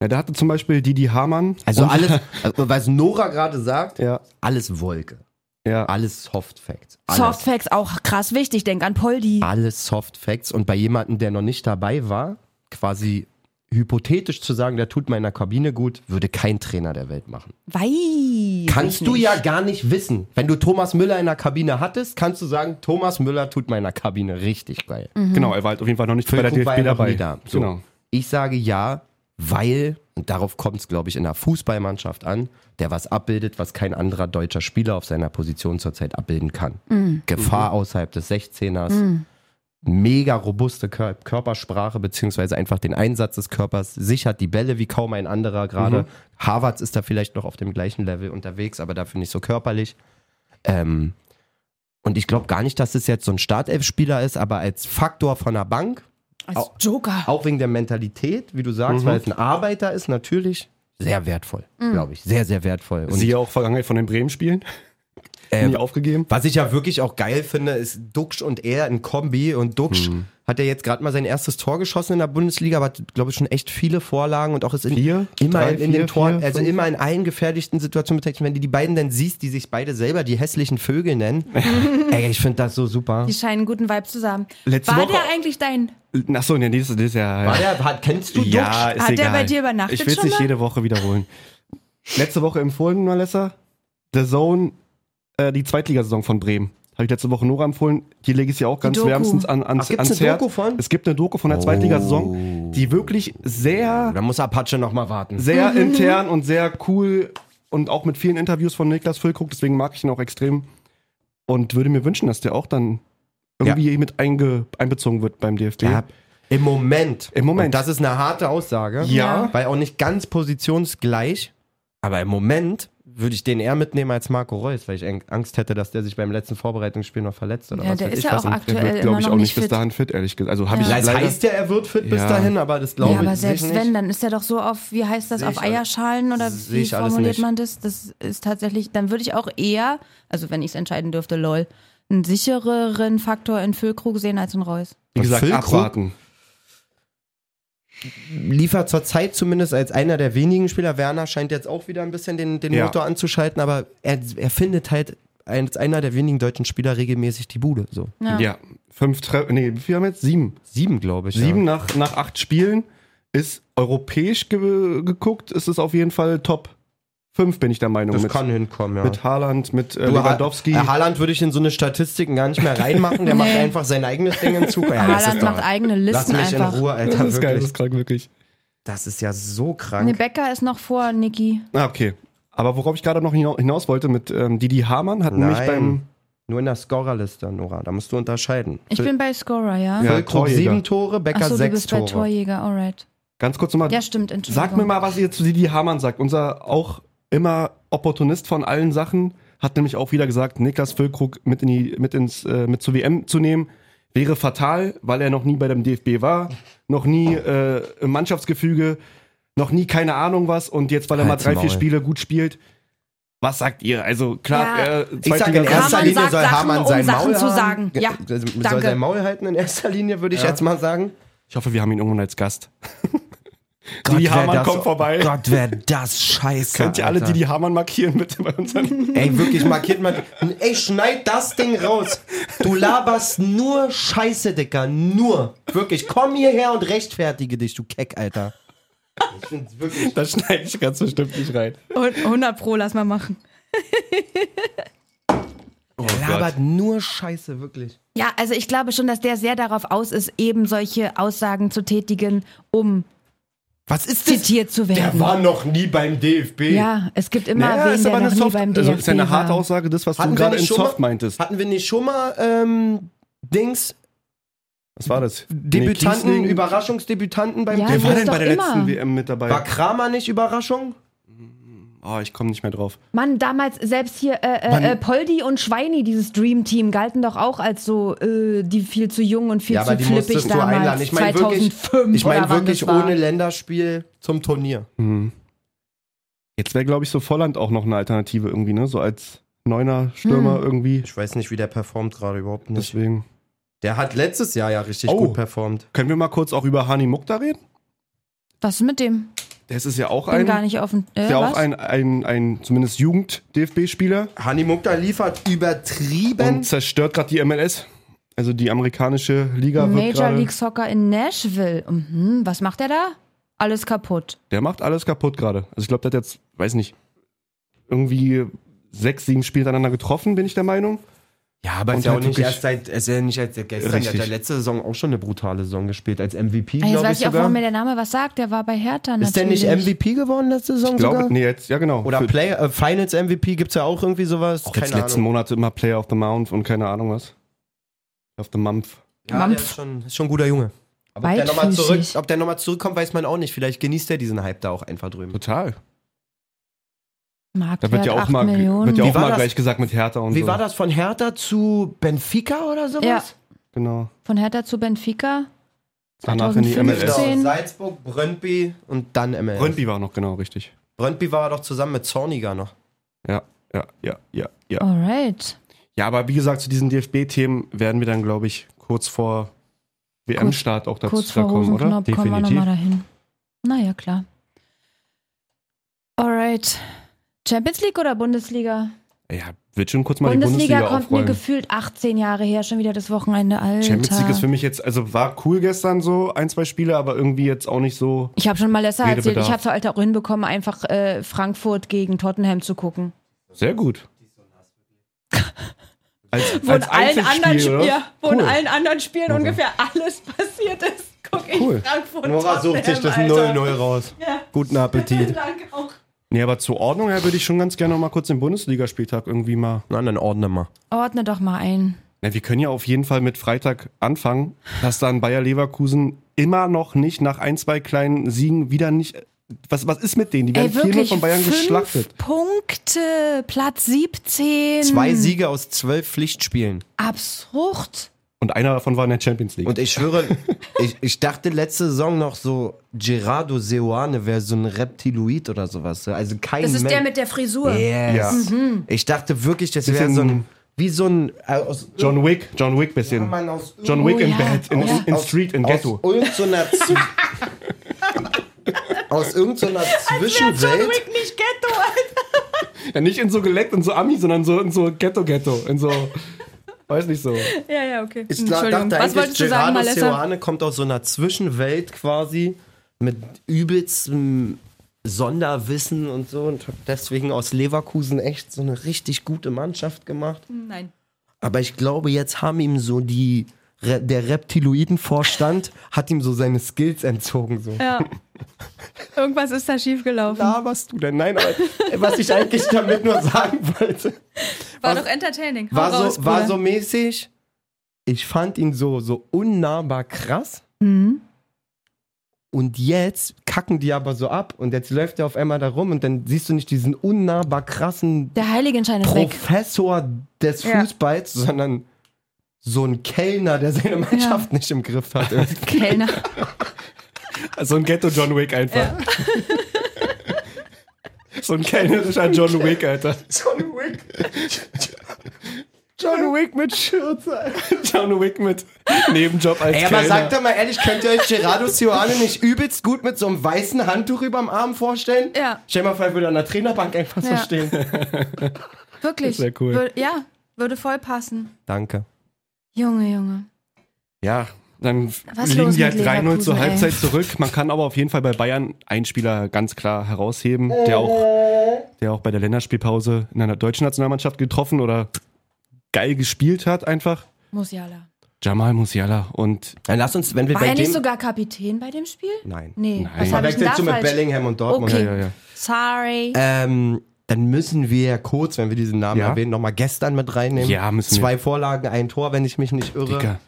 Ja, da hatte zum Beispiel Didi Hamann. Also alles, [laughs] also, was Nora gerade sagt, Ja, alles Wolke. ja. Alles Soft Facts. Alles. Soft Facts auch krass wichtig, denk an Poldi. Alles Soft Facts. Und bei jemandem, der noch nicht dabei war, quasi hypothetisch zu sagen, der tut meiner Kabine gut, würde kein Trainer der Welt machen. Weiß. Kannst du nicht. ja gar nicht wissen. Wenn du Thomas Müller in der Kabine hattest, kannst du sagen, Thomas Müller tut meiner Kabine richtig geil. Genau, er war halt auf jeden Fall noch nicht bei der Füllkrug war DFB dabei. nie da. So. Genau. Ich sage ja, weil, und darauf kommt es, glaube ich, in der Fußballmannschaft an, der was abbildet, was kein anderer deutscher Spieler auf seiner Position zurzeit abbilden kann. Gefahr außerhalb des 16ers, mega robuste Kör Körpersprache, beziehungsweise einfach den Einsatz des Körpers, sichert die Bälle wie kaum ein anderer gerade. Harvards ist da vielleicht noch auf dem gleichen Level unterwegs, aber dafür nicht so körperlich. Ähm, und ich glaube gar nicht, dass es jetzt so ein Startelf-Spieler ist, aber als Faktor von der Bank Als Au- Joker. auch wegen der Mentalität, wie du sagst, Mhm. weil es ein Arbeiter ist, natürlich sehr wertvoll, glaube ich. Sehr, sehr wertvoll. Und Siehe auch Vergangenheit von den Bremen-Spielen. Äh, Nie aufgegeben. was ich ja wirklich auch geil finde, ist Duxch und er in Kombi. Und Duxch Mhm. hat ja jetzt gerade mal sein erstes Tor geschossen in der Bundesliga, aber hat, glaube ich, schon echt viele Vorlagen und auch ist in, Vier? immer Drei, in, in vier, den Toren, vier, also fünf? immer in allen gefährlichsten Situationen beteiligt. Wenn du die beiden dann siehst, die sich beide selber die hässlichen Vögel nennen, [laughs] ey, ich finde das so super. Die scheinen einen guten Vibe zu haben. Letzte War Woche- der eigentlich dein. Achso, nee, das, das ist ja. War der, hat, kennst du ja, Duxch? ist Hat der egal. bei dir übernachtet Ich will es nicht jede Woche wiederholen. Letzte Woche empfohlen, Malessa. The Zone, äh, die Zweitligasaison von Bremen. Habe ich letzte Woche Nora empfohlen. Die lege ich ja auch ganz Doku. wärmstens an, ans, Ach, gibt's ans eine Herz. Doku von? Es gibt eine Doku von der Zweitligasaison, die wirklich sehr, Da muss Apache noch mal warten. sehr intern und sehr cool und auch mit vielen Interviews von Niklas Füllkrug. Deswegen mag ich ihn auch extrem und würde mir wünschen, dass der auch dann irgendwie mit einge, einbezogen wird beim DFB. Ja, Im Moment. Im Moment. Und das ist eine harte Aussage. Ja. Weil auch nicht ganz positionsgleich. Aber im Moment würde ich den eher mitnehmen als Marco Reus, weil ich Angst hätte, dass der sich beim letzten Vorbereitungsspiel noch verletzt oder Ja, was der weiß ist ich ja auch aktuell Der wird, glaube ich, auch nicht nicht bis fit. dahin fit, ehrlich gesagt. Also habe Ja. ich Es leider, heißt ja, er wird fit bis Ja. dahin, aber das glaube Ja, aber ich selbst nicht. wenn, dann ist er doch so auf, wie heißt das, Seh auf ich Eierschalen oder wie ich formuliert nicht. man das? Das ist tatsächlich, dann würde ich auch eher, also wenn ich es entscheiden dürfte, lol, einen sichereren Faktor in Füllkrug sehen als in Reus. wie gesagt, Füllkrug? abwarten. Liefert zurzeit zumindest als einer der wenigen Spieler. Werner scheint jetzt auch wieder ein bisschen den, den Ja. Motor anzuschalten, aber er, er findet halt als einer der wenigen deutschen Spieler regelmäßig die Bude. So. Ja. Ja. Fünf Tre nee, wie viel haben wir jetzt? Sieben. Sieben, glaube ich. Sieben Ja. nach, nach acht Spielen. Ist europäisch ge geguckt, ist es auf jeden Fall Top 5, bin ich der Meinung. Das mit, kann hinkommen, ja. mit Haaland, mit äh, Du, Lewandowski. Ha- Haaland würde ich in so eine Statistiken gar nicht mehr reinmachen. Der [laughs] macht Nee. einfach sein eigenes Ding in Zug. Ja, Haaland macht eigene Lass Listen mich einfach. in Ruhe, Alter. das ist geil, das Wirklich. ist krank, wirklich. Das ist ja so krank. Nee, Becker ist noch vor Niki. Ah, okay. Aber worauf ich gerade noch hina- hinaus wollte, mit ähm, Didi Hamann hat nämlich Nein. beim Nur in der Scorerliste, Nora. Da musst du unterscheiden. Ich bin bei Scorer, ja? Ja, Torjäger. sieben Tore, Becker du sechs bist bei Tore. Torjäger, alright. ganz kurz nochmal, Ja, stimmt, Entschuldigung. sag mir mal, was ihr zu Didi Hamann sagt. Unser auch immer Opportunist von allen Sachen. hat nämlich auch wieder gesagt, Niklas Füllkrug mit, in die, mit, ins, äh, mit zur WM zu nehmen, wäre fatal, weil er noch nie bei dem DFB war, noch nie äh, im Mannschaftsgefüge, noch nie keine Ahnung was und jetzt, weil er mal drei, vier. Spiele gut spielt. Was sagt ihr? Also klar, Ja. äh, Ich sage, in erster Hamann Linie sagt soll Sachen, Hamann um sein Sachen Maul zu sagen. Ja, soll danke. sein Maul halten in erster Linie, würde ich Ja. jetzt mal sagen. ich hoffe, wir haben ihn irgendwann als Gast. Gott, die wär Hamann das- kommt vorbei. Gott, wäre das scheiße. Könnt ihr alle, Alter. die die Hamann markieren, bitte bei uns an? Ey, wirklich, markiert mal. Ey, schneid das Ding raus. Du laberst nur Scheiße, Dicker. Nur. Wirklich, komm hierher und rechtfertige dich, du Keck, Alter. Ich find's wirklich. Das schneide ich ganz bestimmt nicht rein. Und 100 Pro, lass mal machen. Oh Er labert nur Scheiße, wirklich. Ja, also ich glaube schon, dass der sehr darauf aus ist, eben solche Aussagen zu tätigen, um Was ist zitiert zu werden. Der war noch nie beim DFB. ja, es gibt immer Naja, wen, ist der aber noch eine nie Soft, beim DFB also ist ja eine harte war. Aussage, das, was Hatten du gerade in Soft mal- meintest. Hatten wir nicht schon mal ähm, Dings, Was war das? Debütanten, Nee, Überraschungsdebütanten beim Ja, Wer DFB? war das denn bei der doch letzten immer. WM mit dabei? War Kramer nicht Überraschung? Oh, ich komme nicht mehr drauf. Mann, damals selbst hier äh, äh, äh, Poldi und Schweini, dieses Dream Team, galten doch auch als so äh, die viel zu jung und viel Ja, zu flippig damals. einladen. Ich meine wirklich, 2005 ich mein wirklich ohne Länderspiel zum Turnier. Mhm. Jetzt wäre, glaube ich, so Volland auch noch eine Alternative irgendwie, ne? So als neuner Stürmer Hm. irgendwie. Ich weiß nicht, wie der performt gerade überhaupt nicht. Deswegen. Der hat letztes Jahr ja richtig Oh. gut performt. Können wir mal kurz auch über Hani Mukta reden? Was ist mit dem? Das ist ja auch Bin ein, gar nicht offen. Äh, ist ja was? auch ein, ein, ein zumindest Jugend-DFB-Spieler Hani Mukta liefert übertrieben. und zerstört gerade die MLS. Also die amerikanische Liga wird Major gerade. League Soccer in Nashville. Mhm, was macht er da? Alles kaputt. Der macht alles kaputt gerade. Also ich glaube, der hat jetzt, weiß nicht, irgendwie sechs, sieben Spiele hintereinander getroffen, bin ich der Meinung. Ja, aber ist ja auch nicht erst seit, ist ja nicht erst seit gestern. Richtig. Der hat ja letzte Saison auch schon eine brutale Saison gespielt. Als MVP, Ah, Jetzt weiß ich ich auch, warum mir der Name was sagt. Der war bei Hertha Ist der nicht MVP geworden letzte Saison Ich glaube, sogar? nee, jetzt, ja genau. Oder Für- Play, äh, Finals MVP gibt's ja auch irgendwie sowas? auch jetzt letzten Monate immer Player of the Month und keine Ahnung was. Of the Month. Ja, der Mampf. ist schon, ist schon ein guter Junge. Aber ob der nochmal zurück, ob der noch mal zurückkommt, weiß man auch nicht. Vielleicht genießt er diesen Hype da auch einfach drüben. Total. Marktwert Da wird ja auch 8 mal, Millionen. wird ja Wie auch war mal das? gleich gesagt mit Hertha und Wie so. war das von Hertha zu Benfica oder sowas? Ja. Genau. Von Hertha zu Benfica. Danach in die 2015. MLS. Genau, Salzburg, Brøndby und dann MLS. Brøndby war noch genau richtig. Brøndby war doch zusammen mit Zorniger noch. Ja, ja, ja, ja, ja. Alright. Ja, aber wie gesagt, zu diesen DFB-Themen werden wir dann, glaube ich, kurz vor WM-Start auch dazu Kurz da vor kommen, oder? Hosenknopf kommen wir nochmal dahin. Naja, klar. Alright. Champions League oder Bundesliga? Ja, wird schon kurz mal Bundesliga, die Bundesliga kommt mir aufrollen. gefühlt 18 Jahre her, schon wieder das Wochenende, Alter. Champions League ist für mich jetzt, also war cool gestern so, ein, zwei Spiele, aber irgendwie jetzt auch nicht so. ich habe schon mal Lesser erzählt, ich habe es halt auch hinbekommen, einfach äh, Frankfurt gegen Tottenham zu gucken. Sehr gut. [laughs] Als, Wo in als allen anderen, oder? ja, wo in Cool. allen anderen Spielen ungefähr alles [laughs] passiert ist, gucke ich Cool. Frankfurt Nora sucht sich das Tottenham, 0-0 raus. Ja. Guten Appetit. [laughs] Danke auch. Nee, aber zur Ordnung her würde ich schon ganz gerne noch mal kurz den Bundesligaspieltag irgendwie mal. Na, dann ordne mal. Ordne doch mal ein. Na, wir können ja auf jeden Fall mit Freitag anfangen, dass dann Bayer Leverkusen immer noch nicht nach ein, zwei kleinen Siegen wieder nicht. Was, was ist mit denen? Die werden Ey, 4 wirklich, von Bayern fünf geschlachtet. Punkte, Platz 17. Zwei Siege aus zwölf Pflichtspielen. Absurd. Und einer davon war in der Champions League. Und ich schwöre, [laughs] ich, ich dachte letzte Saison noch so, Gerardo Seoane wäre so ein Reptiloid oder sowas. Also kein Das ist der Men- mit der Frisur. Yes. Ja. Mhm. Ich dachte wirklich, das wäre so ein, wie so ein, äh, aus, John Wick, John Wick bisschen. Mann, aus John Wick Oh in ja, Bed, in, ja. in, in aus- Street, in Ghetto. Aus irgendeiner [laughs] so aus irgendeiner Zwischenwelt. nicht Ghetto, Alter. Ja, nicht in so geleckt und so Ami, sondern so in so Ghetto-Ghetto. In so, weiß nicht so. Ja, ja, okay. Ich dachte Was eigentlich, wolltest du sagen, Gerardo Malessa? Seoane kommt aus so einer Zwischenwelt quasi mit übelstem Sonderwissen und so und hat deswegen aus Leverkusen echt so eine richtig gute Mannschaft gemacht. Nein. Aber ich glaube, jetzt haben ihm so die der Reptiloidenvorstand hat ihm so seine Skills entzogen. So. Ja. [laughs] Irgendwas ist da schiefgelaufen. Laberst du denn? Nein, aber was ich eigentlich damit nur sagen wollte, War was- doch entertaining. Hau war raus, so, war so mäßig. Ich fand ihn so, so unnahbar krass. Mhm. Und jetzt kacken die aber so ab und jetzt läuft er auf einmal da rum und dann siehst du nicht diesen unnahbar krassen Der Heiligenschein ist weg. Professor des Ja. Fußballs, sondern so ein Kellner, der seine Mannschaft nicht im Griff hat. Kellner. [laughs] So ein Ghetto-John Wick einfach. [laughs] so ein kellnerischer John Wick, Alter. John Wick. John Wick mit Schürze. Alter. [laughs] John Wick mit Nebenjob als Ey, aber Kellner. sagt doch mal ehrlich, könnt ihr euch Gerardo Sioane nicht übelst gut mit so einem weißen Handtuch überm Arm vorstellen? Ja. Stell mal vor, er würde an der Trainerbank einfach so Ja. stehen. [laughs] Wirklich. Das wär cool. Wür ja, würde voll passen. Danke. Junge, Junge. Ja, dann Was liegen die halt mit 3-0 zur Leverkusen, ey? Halbzeit zurück. Man kann aber auf jeden Fall bei Bayern einen Spieler ganz klar herausheben, der auch, der auch bei der Länderspielpause in einer deutschen Nationalmannschaft getroffen oder geil gespielt hat einfach. Musiala. Jamal Musiala und Dann lass uns, wenn wir War bei er nicht dem... sogar Kapitän bei dem Spiel? Nein. Nee. Nein. Was Verwechselst du mit falsch? Bellingham und Dortmund. Okay. ja, ja. Sorry. Ähm, dann müssen wir kurz, wenn wir diesen Namen Ja. erwähnen, nochmal gestern mit reinnehmen. Ja, müssen wir. Zwei Vorlagen, ein Tor, wenn ich mich nicht irre. Dicker.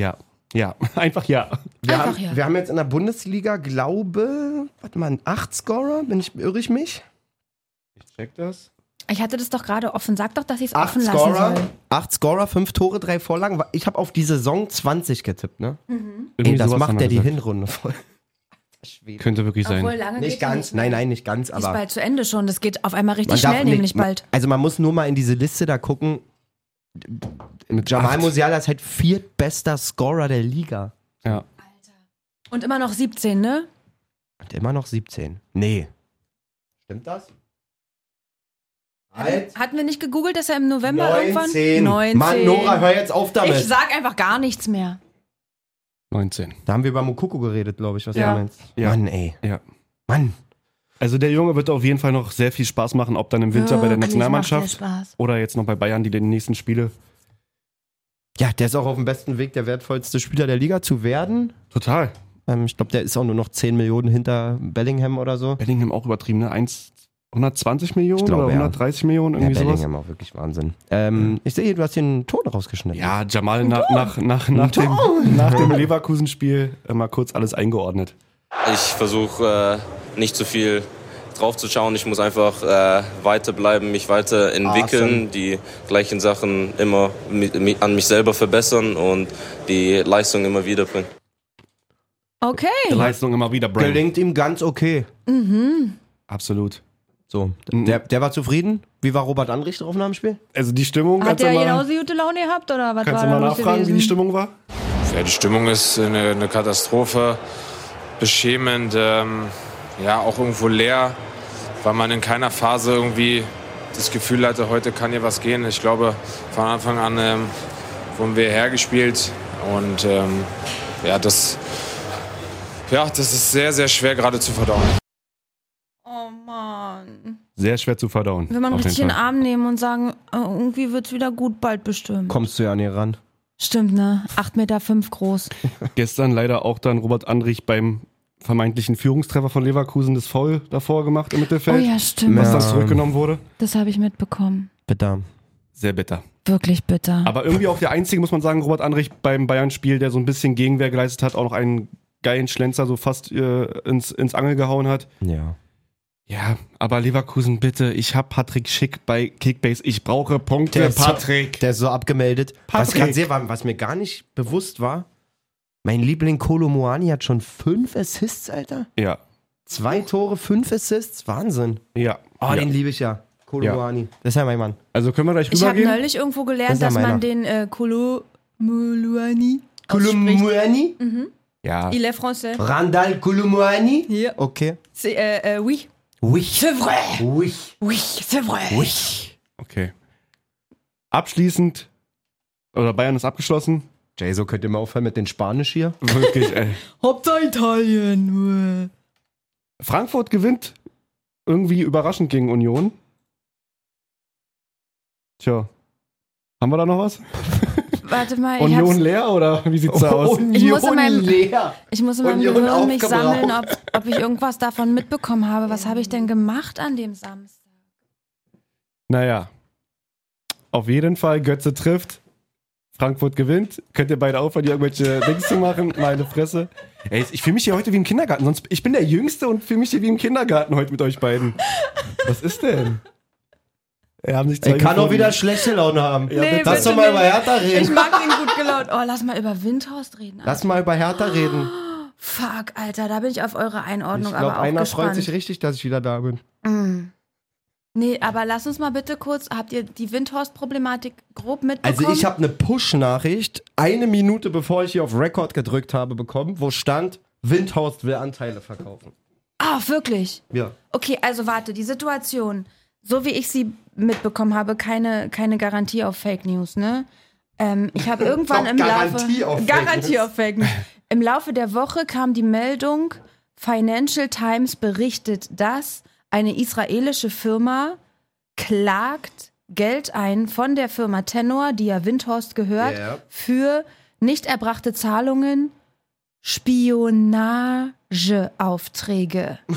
Ja, ja, [laughs] einfach ja. Wir, Einfach haben, ja. wir haben jetzt in der Bundesliga, glaube, warte mal, acht Scorer, bin ich, irre ich mich? Ich check das. Ich hatte das doch gerade offen. Sag doch, dass ich es offen lassen Scorer, soll. acht Scorer, fünf Tore, drei Vorlagen. Ich habe auf die Saison 20 getippt, ne? Irgendwie Ey, das macht der die. Hinrunde voll. Könnte wirklich sein. Obwohl, lange Nicht ganz, mehr. nein, nein, nicht ganz, Ist aber bald zu Ende schon. Das geht auf einmal richtig schnell, nicht- nämlich bald. Also man muss nur mal in diese Liste da gucken. Mit Jamal acht. Musiala ist halt viertbester Scorer der Liga. Ja. Und immer noch 17, ne? Und immer noch 17. Nee. Stimmt das? Halt. Hatten wir nicht gegoogelt, dass er im November 19. irgendwann? 19. Mann, Nora, hör jetzt auf damit. Ich sag einfach gar nichts mehr. 19. da haben wir über Mokoko geredet, glaube ich, was Ja. du meinst. Ja. Mann, ey. Ja. Mann. Also der Junge wird auf jeden Fall noch sehr viel Spaß machen, ob dann im Winter bei der Wirklich Nationalmannschaft macht der Spaß. oder jetzt noch bei Bayern, die den nächsten Spiele. Ja, der ist auch auf dem besten Weg, der wertvollste Spieler der Liga zu werden. Total. Ähm, ich glaube, der ist auch nur noch 10 Millionen hinter Bellingham oder so. Bellingham auch übertrieben, ne? 1, 120 Millionen Ich glaube, oder ja. 130 Millionen, Ja, irgendwie sowas. Bellingham auch wirklich Wahnsinn. Ähm, ich sehe, du hast den Ton rausgeschnitten. Ja, Jamal nach, nach, nach, nach, dem, nach dem Leverkusen-Spiel äh, mal kurz alles eingeordnet. Ich versuche äh, nicht zu viel drauf zu schauen. Ich muss einfach äh, weiterbleiben, mich weiterentwickeln, die gleichen Sachen immer mi mi an mich selber verbessern und die Leistung immer wiederbringen. Okay. Die Leistung immer wieder, Brand. Gelingt ihm ganz okay. Absolut. So, Mhm. der, der war zufrieden. Wie war Robert Andrich drauf nach dem Spiel? Also die Stimmung, Hat mal, genauso gute Laune gehabt oder was kannst war du mal nachfragen, wie die? Stimmung war? Ja, die Stimmung ist eine, eine Katastrophe, beschämend, ähm, ja auch irgendwo leer, weil man in keiner Phase irgendwie das Gefühl hatte, heute kann hier was gehen. Ich glaube, von Anfang an ähm, wurden wir hergespielt und ähm, ja, das, ja, das ist sehr, sehr schwer gerade zu verdauen. Oh Mann. Sehr schwer zu verdauen. Will man richtig in den. Arm nehmen und sagen, äh, irgendwie wird's wieder gut, bald bestimmt. Kommst du ja nicht ran. Stimmt, ne? 8,5 Meter fünf groß. [laughs] Gestern leider auch dann Robert Andrich beim vermeintlichen Führungstreffer von Leverkusen das Foul davor gemacht im Oh Mittelfeld, ja, stimmt. was dann zurückgenommen wurde. Das habe ich mitbekommen. Bitte. Sehr bitter. Wirklich bitter. Aber irgendwie auch der einzige, muss man sagen, Robert Andrich beim Bayern-Spiel, der so ein bisschen Gegenwehr geleistet hat, auch noch einen geilen Schlenzer so fast äh, ins, ins Angel gehauen hat. Ja. Ja, aber Leverkusen, bitte, ich hab Patrick Schick bei Kickbase. Ich brauche Punkte, Der ist so- Patrick. Der ist so abgemeldet. Was Patrick. gerade sehe, war, was mir gar nicht bewusst war, mein Liebling Kolo Muani hat schon fünf Assists, Alter. Ja, Zwei Tore, fünf Assists. Wahnsinn. ja. Oh, ja. den liebe ich ja. Kolo Ja. Muani. Das ist ja mein Mann. Also können wir gleich ich habe rübergehen? neulich irgendwo Das gelernt, ja dass meiner. man den äh, Kolo Kolo ausspricht. Muani? Ja. Il est français. Randall Kolo Muani? Ja. Okay. C'est, äh, äh, oui. Oui. C'est vrai. Oui. Oui, c'est vrai. Oui. Okay. Abschließend, oder Bayern ist abgeschlossen. Jay, so könnt ihr mal aufhören mit den Spanisch hier. [laughs] Wirklich, ey. Hauptsache Italien. Frankfurt gewinnt irgendwie überraschend gegen Union. Tja. Haben wir da noch was? Warte mal, ich, Union hab's, leer oder wie sieht's da aus? Ich muss in meinem- leer. ich muss in meinem Union Gehirn mich sammeln, ob, ob ich irgendwas davon mitbekommen habe. Was habe ich denn gemacht an dem Samstag? Naja. Auf jeden Fall, Götze trifft. Frankfurt gewinnt. Könnt ihr beide aufhören, hier irgendwelche [laughs] Dings zu machen? Meine Fresse. Ey, ich fühle mich hier heute wie im Kindergarten. Sonst, ich bin der Jüngste und fühle mich hier wie im Kindergarten heute mit euch beiden. Was ist denn? Wir haben sich Er kann auch wieder schlechte Laune haben. Nee, Lass doch mal nicht. über Hertha Ich reden. mag ihn gut gelaunt. Oh, lass mal über Windhorst reden. Lass mal über Hertha reden. Fuck, Alter, da bin ich auf eure Einordnung Ich aber glaube, auch einer gespannt. freut sich richtig, dass ich wieder da bin. Nee, aber lass uns mal bitte kurz, habt ihr die Windhorst-Problematik grob mitbekommen? Also ich habe eine Push-Nachricht, eine Minute bevor ich hier auf Record gedrückt habe, bekommen, wo stand, Windhorst will Anteile verkaufen. Ah, wirklich? Ja. Okay, also warte, die Situation, so wie ich sie mitbekommen habe, keine, keine Garantie auf Fake News, ne? Ähm, ich habe [laughs] irgendwann im Garantie Laufe auf Garantie News. auf Fake News. Im Laufe der Woche kam die Meldung, Financial Times berichtet, dass eine israelische Firma klagt Geld ein von der Firma Tenor, die ja Windhorst gehört, Ja. für nicht erbrachte Zahlungen, Spionageaufträge. [laughs]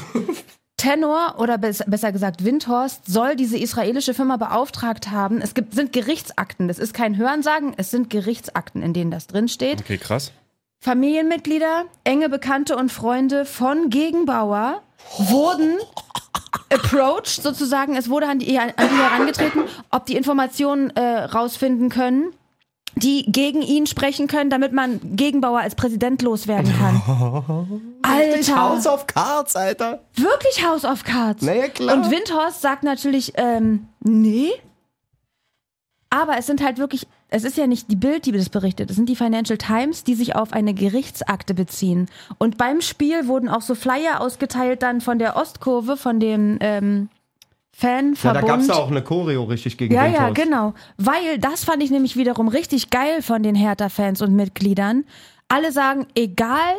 Tenor oder bes- besser gesagt Windhorst soll diese israelische Firma beauftragt haben. Es gibt, sind Gerichtsakten. Das ist kein Hörensagen, es sind Gerichtsakten, in denen das drinsteht. Okay, krass. Familienmitglieder, enge Bekannte und Freunde von Gegenbauer wurden approached sozusagen. Es wurde an die, an die herangetreten, ob die Informationen äh, rausfinden können, die gegen ihn sprechen können, damit man Gegenbauer als Präsident loswerden kann. [laughs] Alter, House of Cards, Alter. wirklich House of Cards. Na ja, klar. Und Windhorst sagt natürlich, ähm, nee. Aber es sind halt wirklich, es ist ja nicht die Bild, die das berichtet, es sind die Financial Times, die sich auf eine Gerichtsakte beziehen. Und beim Spiel wurden auch so Flyer ausgeteilt dann von der Ostkurve, von dem ähm, Ja, Fanverbund. da gab es auch eine Choreo richtig gegen Ja, ja, Windhorst. genau. Weil das fand ich nämlich wiederum richtig geil von den Hertha-Fans und Mitgliedern. Alle sagen, egal,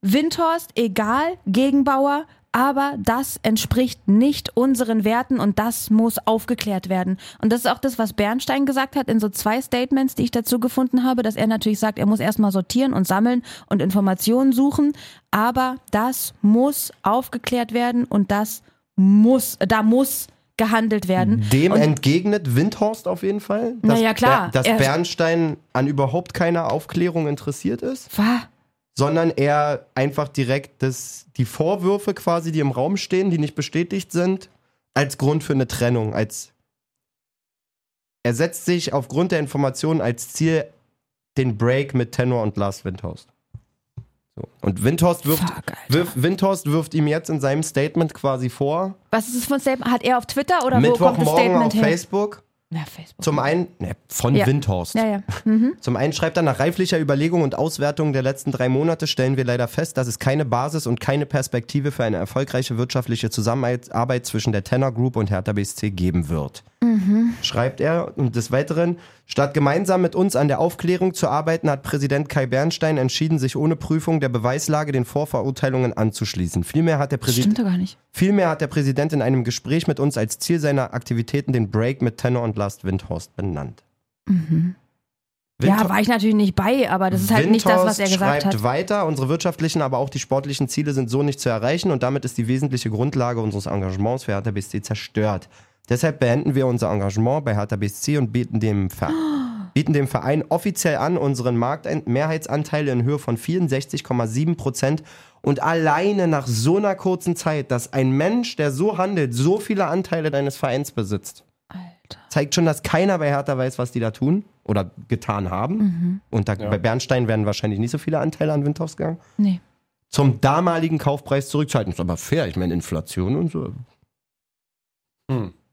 Windhorst, egal, Gegenbauer, aber das entspricht nicht unseren Werten und das muss aufgeklärt werden. Und das ist auch das, was Bernstein gesagt hat in so zwei Statements, die ich dazu gefunden habe, dass er natürlich sagt, er muss erstmal sortieren und sammeln und Informationen suchen, aber das muss aufgeklärt werden und das muss, da muss gehandelt werden. Dem und entgegnet Windhorst auf jeden Fall, dass, ja, klar. Ber- dass Er- Bernstein an überhaupt keiner Aufklärung interessiert ist, Wa- sondern er einfach direkt das, die Vorwürfe quasi, die im Raum stehen, die nicht bestätigt sind, als Grund für eine Trennung, als er setzt sich aufgrund der Informationen als Ziel den Break mit Tenor und Lars Windhorst. So. Und Windhorst wirft, Fuck, wirft, Windhorst wirft ihm jetzt in seinem Statement quasi vor, Was ist für ein Statement? Hat er auf Twitter oder wo kommt das Mittwochmorgen Statement auf her? Facebook, Ja, Facebook. zum einen, ne, von Ja. Windhorst. Ja, ja. Mhm. Zum einen schreibt er, nach reiflicher Überlegung und Auswertung der letzten drei Monate stellen wir leider fest, dass es keine Basis und keine Perspektive für eine erfolgreiche wirtschaftliche Zusammenarbeit zwischen der Tenor Group und Hertha BSC geben wird. Schreibt er. Und des Weiteren, statt gemeinsam mit uns an der Aufklärung zu arbeiten, hat Präsident Kai Bernstein entschieden, sich ohne Prüfung der Beweislage den Vorverurteilungen anzuschließen. Vielmehr hat der Präsident. Vielmehr hat der Präsident in einem Gespräch mit uns als Ziel seiner Aktivitäten den Break mit Tenor und Last Windhorst benannt. Ja, war ich natürlich nicht bei, aber das ist halt nicht das, was er gesagt schreibt hat. weiter, unsere wirtschaftlichen, aber auch die sportlichen Ziele sind so nicht zu erreichen und damit ist die wesentliche Grundlage unseres Engagements für Hertha BSC zerstört. Deshalb beenden wir unser Engagement bei Hertha BSC und bieten dem, Ver [gasps] bieten dem Verein offiziell an, unseren Marktmehrheitsanteile in Höhe von 64,7 Prozent und alleine nach so einer kurzen Zeit, dass ein Mensch, der so handelt, so viele Anteile deines Vereins besitzt. Alter. Zeigt schon, dass keiner bei Hertha weiß, was die da tun oder getan haben. Mhm. Und da, bei Bernstein werden wahrscheinlich nicht so viele Anteile an Windhorst gegangen. Nee. Zum damaligen Kaufpreis zurückzuhalten. Ist aber fair, ich meine Inflation und so.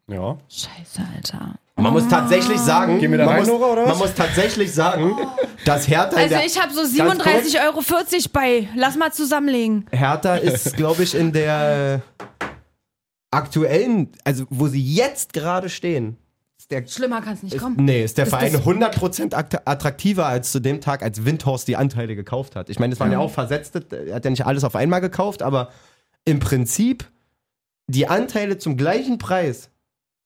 Ja. Scheiße, Alter. Man muss tatsächlich sagen, Gehen wir da man, rein, muss, Nora, oder was? man muss tatsächlich sagen, dass Hertha, in Also der, ich habe so Ganz 37,40 Euro bei. Lass mal zusammenlegen. Hertha ist, [laughs] glaube ich, in der aktuellen, also wo sie jetzt gerade stehen, ist der Schlimmer kann es nicht Ist, kommen. nee, ist der Ist Verein das- 100% akt- attraktiver als zu dem Tag, als Windhorst die Anteile gekauft hat. Ich meine, es waren ja auch versetzte, er hat ja nicht alles auf einmal gekauft, aber im Prinzip die Anteile zum gleichen Preis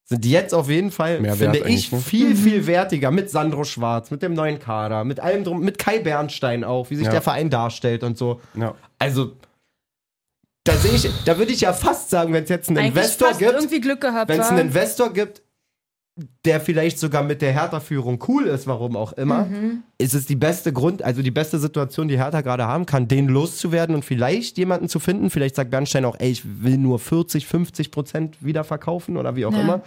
sind jetzt auf jeden Fall, Mehr finde ich, ne? viel, viel wertiger mit Sandro Schwarz, mit dem neuen Kader, mit allem drum, mit Kai Bernstein auch, wie sich Ja. der Verein darstellt und so. ja. Also, da sehe ich, da würde ich ja fast sagen, wenn es jetzt einen Eigentlich Investor fast gibt, irgendwie Glück gehabt. wenn es einen Investor gibt, der vielleicht sogar mit der Hertha-Führung cool ist, warum auch immer, ist es die beste Grund, also die beste Situation, die Hertha gerade haben kann, den loszuwerden und vielleicht jemanden zu finden. Vielleicht sagt Bernstein auch, ey, ich will nur 40, 50 Prozent wieder verkaufen oder wie auch Ja. immer.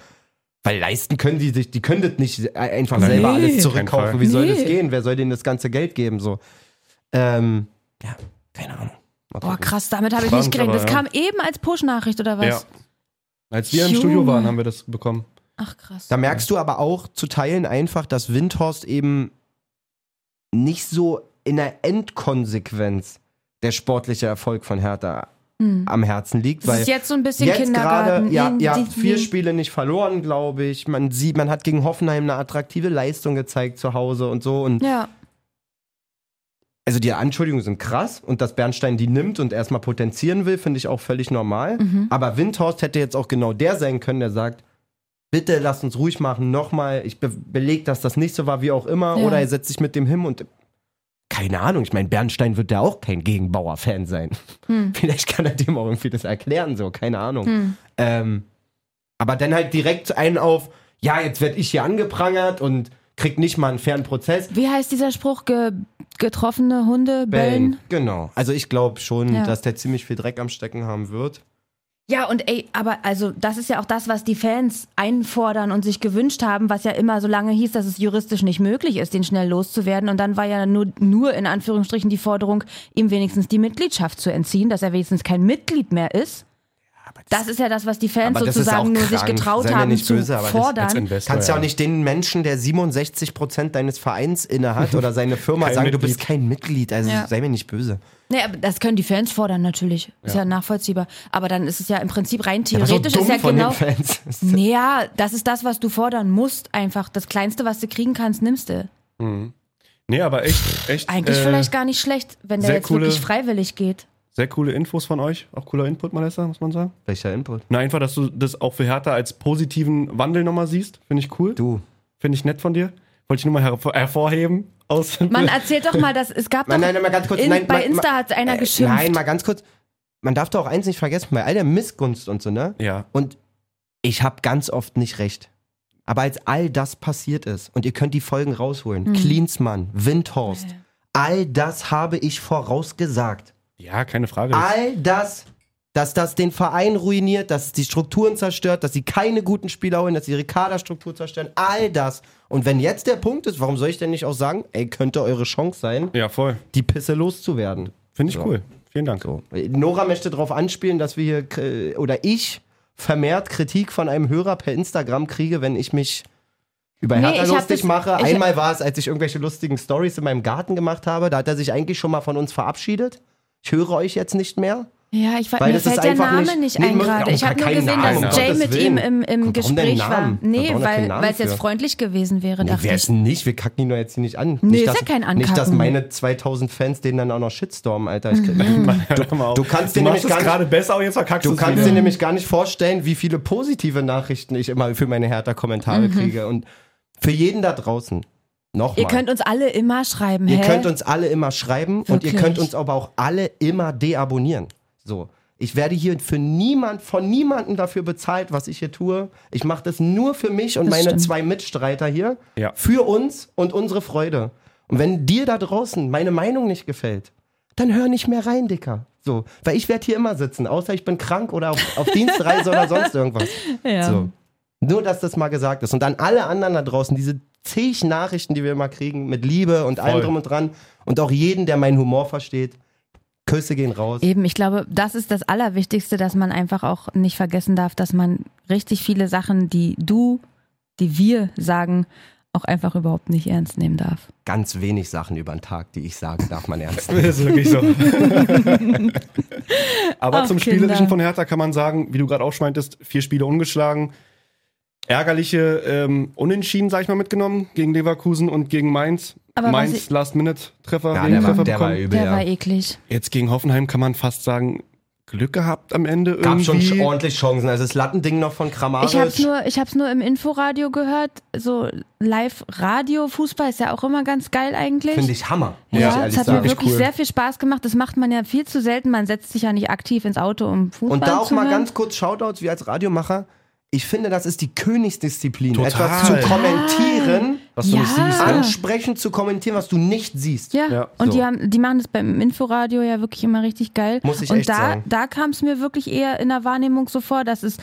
Weil leisten können die sich, die können das nicht einfach Nein. selber Nee. alles zurückkaufen. Wie soll Nee. das gehen? Wer soll denen das ganze Geld geben? So. Ähm, ja, keine Ahnung. Boah, krass, damit habe ich nicht gerechnet. Das aber, kam eben als Push-Nachricht oder was? Ja. Als wir im Junge. Studio waren, haben wir das bekommen. Ach krass. Da merkst du aber auch zu Teilen einfach, dass Windhorst eben nicht so in der Endkonsequenz der sportliche Erfolg von Hertha Hm. am Herzen liegt. Das Weil ist jetzt so ein bisschen jetzt Kindergarten. gerade, ja, ja, vier. Spiele nicht verloren, glaube ich. Man sieht, man hat gegen Hoffenheim eine attraktive Leistung gezeigt zu Hause und so. Und Ja, also die Anschuldigungen sind krass und dass Bernstein die nimmt und erstmal potenzieren will, finde ich auch völlig normal. Mhm. Aber Windhorst hätte jetzt auch genau der sein können, der sagt, bitte lasst uns ruhig machen, nochmal, ich be beleg, dass das nicht so war, wie auch immer, Ja. oder er setzt sich mit dem hin und keine Ahnung, ich meine, Bernstein wird ja auch kein Gegenbauer-Fan sein. Hm. [laughs] Vielleicht kann er dem auch irgendwie das erklären, so, keine Ahnung. Hm. Ähm, aber dann halt direkt einen auf, ja, jetzt werde ich hier angeprangert und krieg nicht mal einen fairen Prozess. Wie heißt dieser Spruch? Ge getroffene Hunde bellen? Genau. Also ich glaube schon, Ja. dass der ziemlich viel Dreck am Stecken haben wird. Ja, und ey, aber also das ist ja auch das, was die Fans einfordern und sich gewünscht haben, was ja immer so lange hieß, dass es juristisch nicht möglich ist, den schnell loszuwerden. Und dann war ja nur, nur in Anführungsstrichen die Forderung, ihm wenigstens die Mitgliedschaft zu entziehen, dass er wenigstens kein Mitglied mehr ist. Das ist ja das, was die Fans das sozusagen nur sich getraut Sei mir haben nicht zu böse, aber das- Als fordern. Investor. Kannst ja auch nicht den Menschen, der 67 Prozent deines Vereins innehat oder seine Firma Kein sagen, du Mitglied. bist kein Mitglied. Also Ja. sei mir nicht böse. Nee, aber das können die Fans fordern natürlich. Ist ja, nachvollziehbar. Aber dann ist es ja im Prinzip rein theoretisch dumm ist ja von genau. den Fans. Naja, das ist das, was du fordern musst. Einfach das Kleinste, was du kriegen kannst, nimmst du. Nee, aber echt, echt. Eigentlich äh, vielleicht gar nicht schlecht, wenn der jetzt coole- wirklich freiwillig geht. Sehr coole Infos von euch. Auch cooler Input, Malessa, muss man sagen. Welcher Input? Na, einfach, dass du das auch für Hertha als positiven Wandel nochmal siehst. Finde ich cool. Du. Finde ich nett von dir. Wollte ich nur mal hervor hervorheben. Aus Man erzählt doch mal, dass es gab Nein, doch nein, nein, mal ganz kurz. in, nein, bei Insta hat einer äh, geschimpft. Nein, mal ganz kurz. Man darf doch auch eins nicht vergessen, bei all der Missgunst und so, ne? ja. Und ich habe ganz oft nicht recht. Aber als all das passiert ist, und ihr könnt die Folgen rausholen, Hm. Klinsmann, Windhorst, all das habe ich vorausgesagt. ja, keine Frage. All das, dass das den Verein ruiniert, dass es die Strukturen zerstört, dass sie keine guten Spieler holen, dass sie ihre Kaderstruktur zerstören, all das. Und wenn jetzt der Punkt ist, warum soll ich denn nicht auch sagen, ey, könnte eure Chance sein, ja, voll. die Pisse loszuwerden? Finde ich So. cool. Vielen Dank. So. Nora möchte darauf anspielen, dass wir hier, k- oder ich vermehrt Kritik von einem Hörer per Instagram kriege, wenn ich mich über Nee, Hertha lustig das- mache. ich- Einmal war es, als ich irgendwelche lustigen Stories in meinem Garten gemacht habe. Da hat er sich eigentlich schon mal von uns verabschiedet. Ich höre euch jetzt nicht mehr. Ja, ich weiß, Weil mir das fällt der Name nicht- nicht, Nee, ein gerade. Ich habe nur keinen gesehen, Namen, dass Jay mit Willen. ihm im, im Warum Gespräch war. Nee, weil es jetzt freundlich gewesen wäre, Nee, dachte ich. nicht? Wir kacken ihn doch jetzt hier nicht an. Nee, nicht, ist dass, ja kein Nicht, dass Ankacken. meine 2000 Fans den dann auch noch shitstormen, Alter. Ich, [laughs] mal auf. du kannst du dir nämlich es gar nicht- gerade besser, aber jetzt verkackst Du kannst wieder. dir nämlich gar nicht vorstellen, wie viele positive Nachrichten ich immer für meine Hertha-Kommentare kriege. Und für jeden da draußen, nochmal. Ihr könnt uns alle immer schreiben, Ihr hä? könnt uns alle immer schreiben und ihr Wirklich? könnt uns aber auch alle immer deabonnieren. So. Ich werde hier für niemand, von niemandem dafür bezahlt, was ich hier tue. Ich mache das nur für mich und Das meine stimmt. zwei Mitstreiter hier. Ja. Für uns und unsere Freude. Und wenn dir da draußen meine Meinung nicht gefällt, dann hör nicht mehr rein, Dicker. So. Weil ich werde hier immer sitzen, außer ich bin krank oder auf, auf Dienstreise oder sonst irgendwas. [laughs] ja. So. Nur, dass das mal gesagt ist. Und an alle anderen da draußen, diese zig Nachrichten, die wir immer kriegen, mit Liebe und allem Voll. drum und dran. Und auch jeden, der meinen Humor versteht. Küsse gehen raus. Eben, ich glaube, das ist das Allerwichtigste, dass man einfach auch nicht vergessen darf, dass man richtig viele Sachen, die du, die wir sagen, auch einfach überhaupt nicht ernst nehmen darf. Ganz wenig Sachen über den Tag, die ich sage, darf man ernst nehmen. [laughs] Das ist wirklich so. [laughs] Aber Ach, zum Kinder. Spielerischen von Hertha kann man sagen, wie du gerade auch meintest, vier Spiele ungeschlagen. Ärgerliche ähm, Unentschieden, sag ich mal, mitgenommen gegen Leverkusen und gegen Mainz. Aber Mainz ich- Last-Minute-Treffer, Ja, der war, der war übel. Der war Ja. eklig. Jetzt gegen Hoffenheim kann man fast sagen, Glück gehabt am Ende Gab schon irgendwie. ordentlich Chancen. Also das Lattending noch von Kramaric. Ich hab's nur, ich hab's nur im Inforadio gehört, so Live-Radio, Fußball ist ja auch immer ganz geil eigentlich. Finde ich Hammer. Muss ja, ich es ehrlich hat mir sagen. wirklich cool. sehr viel Spaß gemacht. Das macht man ja viel zu selten. Man setzt sich ja nicht aktiv ins Auto, um Fußball Und da auch zu mal hören. ganz kurz Shoutouts, wie als Radiomacher. Ich finde, das ist die Königsdisziplin. Total. Etwas zu kommentieren, Was du Ja. nicht siehst. Ne? ansprechend zu kommentieren, was du nicht siehst. Ja, Ja, und so. die, haben, die machen das beim Inforadio ja wirklich immer richtig geil. Muss ich und echt da, sagen. da kam es mir wirklich eher in der Wahrnehmung so vor, dass es,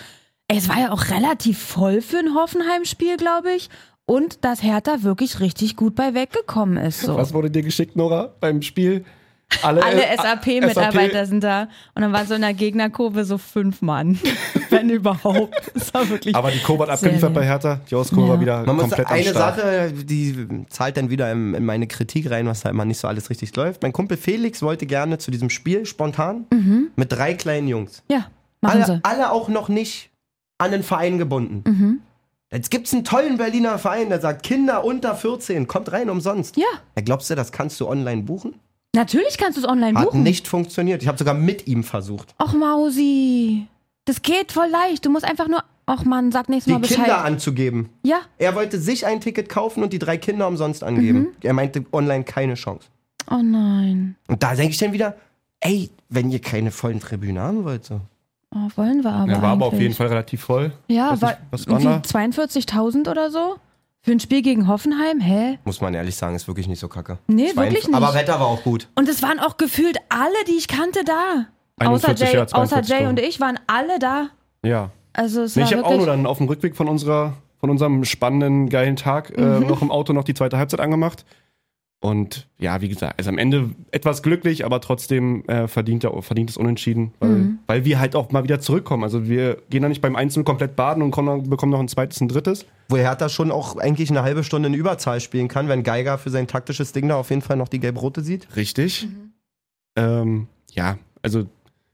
ey, es war ja auch relativ voll für ein Hoffenheim-Spiel, glaube ich. Und dass Hertha wirklich richtig gut bei weggekommen ist. So. Was wurde dir geschickt, Nora, beim Spiel? Alle, Alle SAP-Mitarbeiter sind da. Und dann waren so in der Gegnerkurve so fünf Mann. [laughs] Wenn überhaupt. Das war wirklich. Aber die Kurve hat abgeliefert bei. Hertha. Die Auskurve Ja. war wieder Man muss komplett am eine Start. Sache, die zahlt dann wieder in, in meine Kritik rein, was da immer nicht so alles richtig läuft. Mein Kumpel Felix wollte gerne zu diesem Spiel spontan mit drei kleinen Jungs. ja, machen Alle, sie. alle auch noch nicht an den Verein gebunden. Mhm. Jetzt gibt es einen tollen Berliner Verein, der sagt, Kinder unter 14, kommt rein umsonst. Ja, Ja, glaubst du, das kannst du online buchen? Natürlich kannst du es online Hat buchen. nicht funktioniert. Ich habe sogar mit ihm versucht. Och, Mausi. Das geht voll leicht. Du musst einfach nur. Och Mann, sag nächstes Die Mal Bescheid. Kinder anzugeben. ja, Er wollte sich ein Ticket kaufen und die drei Kinder umsonst angeben. Er meinte online keine Chance. oh nein. Und da denke ich dann wieder, ey, wenn ihr keine vollen Tribünen haben wollt, so. Oh, wollen wir aber. Ja, war aber auf jeden Fall relativ voll. Ja, Weiß war was waren irgendwie da? 42.000 oder so? Für ein Spiel gegen Hoffenheim? Hä? Muss man ehrlich sagen, ist wirklich nicht so kacke. Nee, Zwei- wirklich nicht. Aber Wetter war auch gut. Und es waren auch gefühlt alle, die ich kannte, da. Außer 41, Jay, ja, außer 42 Jay und ich waren alle da. Ja. Also es Nee, war ich habe auch nur dann auf dem Rückweg von unserer, von unserem spannenden, geilen Tag äh, Mhm. noch im Auto noch die zweite Halbzeit angemacht. Und ja, wie gesagt, also am Ende etwas glücklich, aber trotzdem äh, verdient, ja, verdient es unentschieden, weil, Mhm. weil wir halt auch mal wieder zurückkommen. Also wir gehen da nicht beim Einzelnen komplett baden und kommen, bekommen noch ein zweites, ein drittes. Wo Hertha schon auch eigentlich eine halbe Stunde in Überzahl spielen kann, wenn Geiger für sein taktisches Ding da auf jeden Fall noch die gelb-rote sieht. Richtig. Ähm, ja, also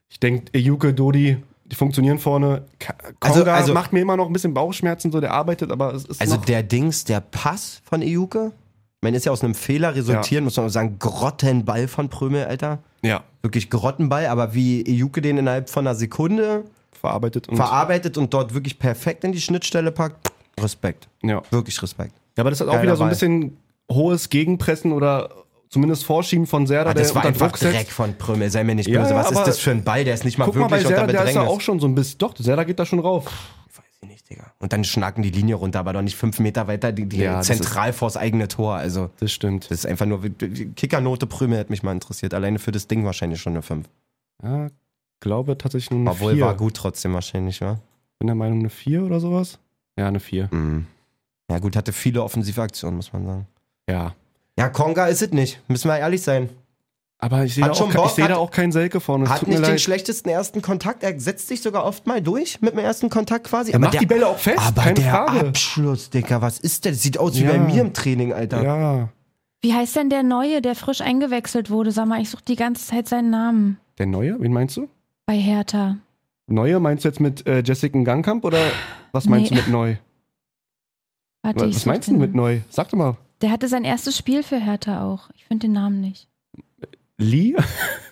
ich denke, Ejuke, Dodi, die funktionieren vorne. Ka- Also- Konga also- macht mir immer noch ein bisschen Bauchschmerzen, so der arbeitet, aber es ist Also noch der Dings, der Pass von Ejuke, ich meine, ist ja aus einem Fehler resultieren, muss man auch sagen, Grottenball von Prömel, Alter. ja, Wirklich Grottenball, aber wie Ejuke den innerhalb von einer Sekunde verarbeitet und verarbeitet und dort wirklich perfekt in die Schnittstelle packt, Respekt. ja. Wirklich Respekt. Ja, aber das hat auch Geiler wieder so ein bisschen hohes Gegenpressen oder zumindest Vorschieben von Serda, Ah, das der war unter einfach. Dreck von Prömel, sei mir nicht Ja, böse. ja, Was ist das für ein Ball? Der ist nicht mal Guck mal, bei wirklich Serda, unter der ist ja Bedrängnis. auch schon so ein bisschen, doch, Serda geht da schon rauf. Digga. Und dann schnacken die Linie runter, aber doch nicht fünf Meter weiter, die, die Ja, das zentral vors eigene Tor. Also, Das stimmt. das ist einfach nur, Kickernote Prömel hätte mich mal interessiert. Alleine für das Ding wahrscheinlich schon eine 5. Ja, glaube tatsächlich nur eine Obwohl 4. war gut trotzdem wahrscheinlich, wa? Bin der Meinung eine 4 oder sowas. Ja, eine 4. Mhm. Ja, gut, hatte viele offensive Aktionen, muss man sagen. Ja. Ja, Konga ist es nicht, müssen wir ehrlich sein. Aber ich sehe Hat da, schon auch ich seh da hat- auch keinen Selke vorne. Es Hat nicht den leid. schlechtesten ersten Kontakt, er setzt sich sogar oft mal durch mit dem ersten Kontakt quasi. Er macht die Bälle auch fest, aber keine der Frage. Abschluss, Digga, was ist der? Das sieht aus wie Ja. bei mir im Training, Alter. Ja. Wie heißt denn der Neue, der frisch eingewechselt wurde? Sag mal, ich suche die ganze Zeit seinen Namen Der Neue? Wen meinst du? bei Hertha. Neue meinst du jetzt mit äh, Jessica Gangkamp oder was meinst Nee. du mit neu? Warte, ich Was meinst du mit neu? Sag doch mal. Der hatte sein erstes Spiel für Hertha auch. Ich finde den Namen nicht. Lee? [laughs]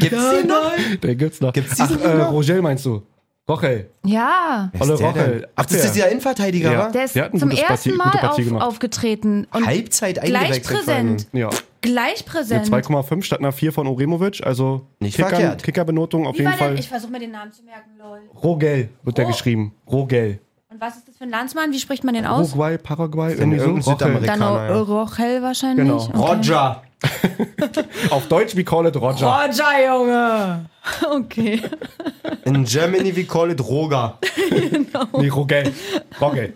Gibt's den noch? Der gibt's noch. Gibt's Ach, äh, noch? Rogel meinst du? Rochel. Ja, Olle ist der Rochel. Ach, das ist dieser Innenverteidiger, Ja. der ist Der zum ersten Partie- Mal auf, aufgetreten. Und Halbzeit gleich präsent. Ja. gleich Mit präsent. 2,5 statt einer 4 von Oremovic. Also Nicht verkehrt. Kickerbenotung auf Wie jeden? Fall. Ich versuche mir den Namen zu merken, lol. Rogel wird der Oh. geschrieben. Rogel. Was ist das für ein Landsmann? Wie spricht man den aus? Uruguay, Paraguay, irgendwie so. Rochel. Südamerikaner. Dann ja. auch Rochel wahrscheinlich. Genau. Okay. Roger. [laughs] Auf Deutsch, wie call it Roger. Roger, Junge. [laughs] Okay. In Germany we call it Roger. Nee, Rogel. Rogel.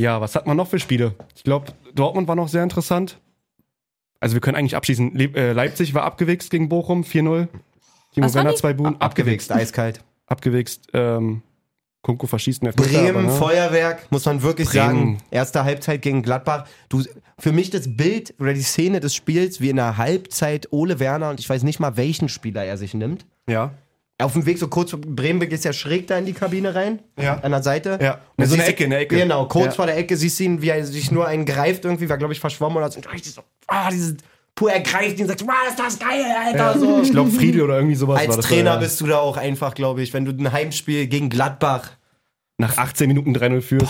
Ja, was hat man noch für Spiele? Ich glaube, Dortmund war noch sehr interessant. Also wir können eigentlich abschließen. Le äh, Leipzig war abgewichst gegen Bochum, 4-0. Timo Werner, die? zwei Buben. Abgewichst, eiskalt. Abgewichst. Ähm, Kunku verschießt einen Elfmeter, Bremen, aber, ne? Feuerwerk, muss man wirklich Bremen. sagen. Erste Halbzeit gegen Gladbach. Du, für mich das Bild oder die Szene des Spiels, wie in der Halbzeit Ole Werner und ich weiß nicht mal, welchen Spieler er sich nimmt. Ja. Auf dem Weg so kurz, Bremen ist ja schräg da in die Kabine rein. Ja. An der Seite. Ja. Und In so du- Ecke, in der Ecke. Genau, kurz Ja. vor der Ecke siehst du ihn, wie er sich nur einen greift irgendwie, war glaube ich verschwommen oder so. Und richtig so, ah, dieses, pur er greift ihn und sagt, wow, ist das geil, Alter. So. Ich glaube, Friedel oder irgendwie sowas Als. Trainer ja. bist du da auch einfach, glaube ich, wenn du ein Heimspiel gegen Gladbach. Nach 18 Minuten 3-0 führst.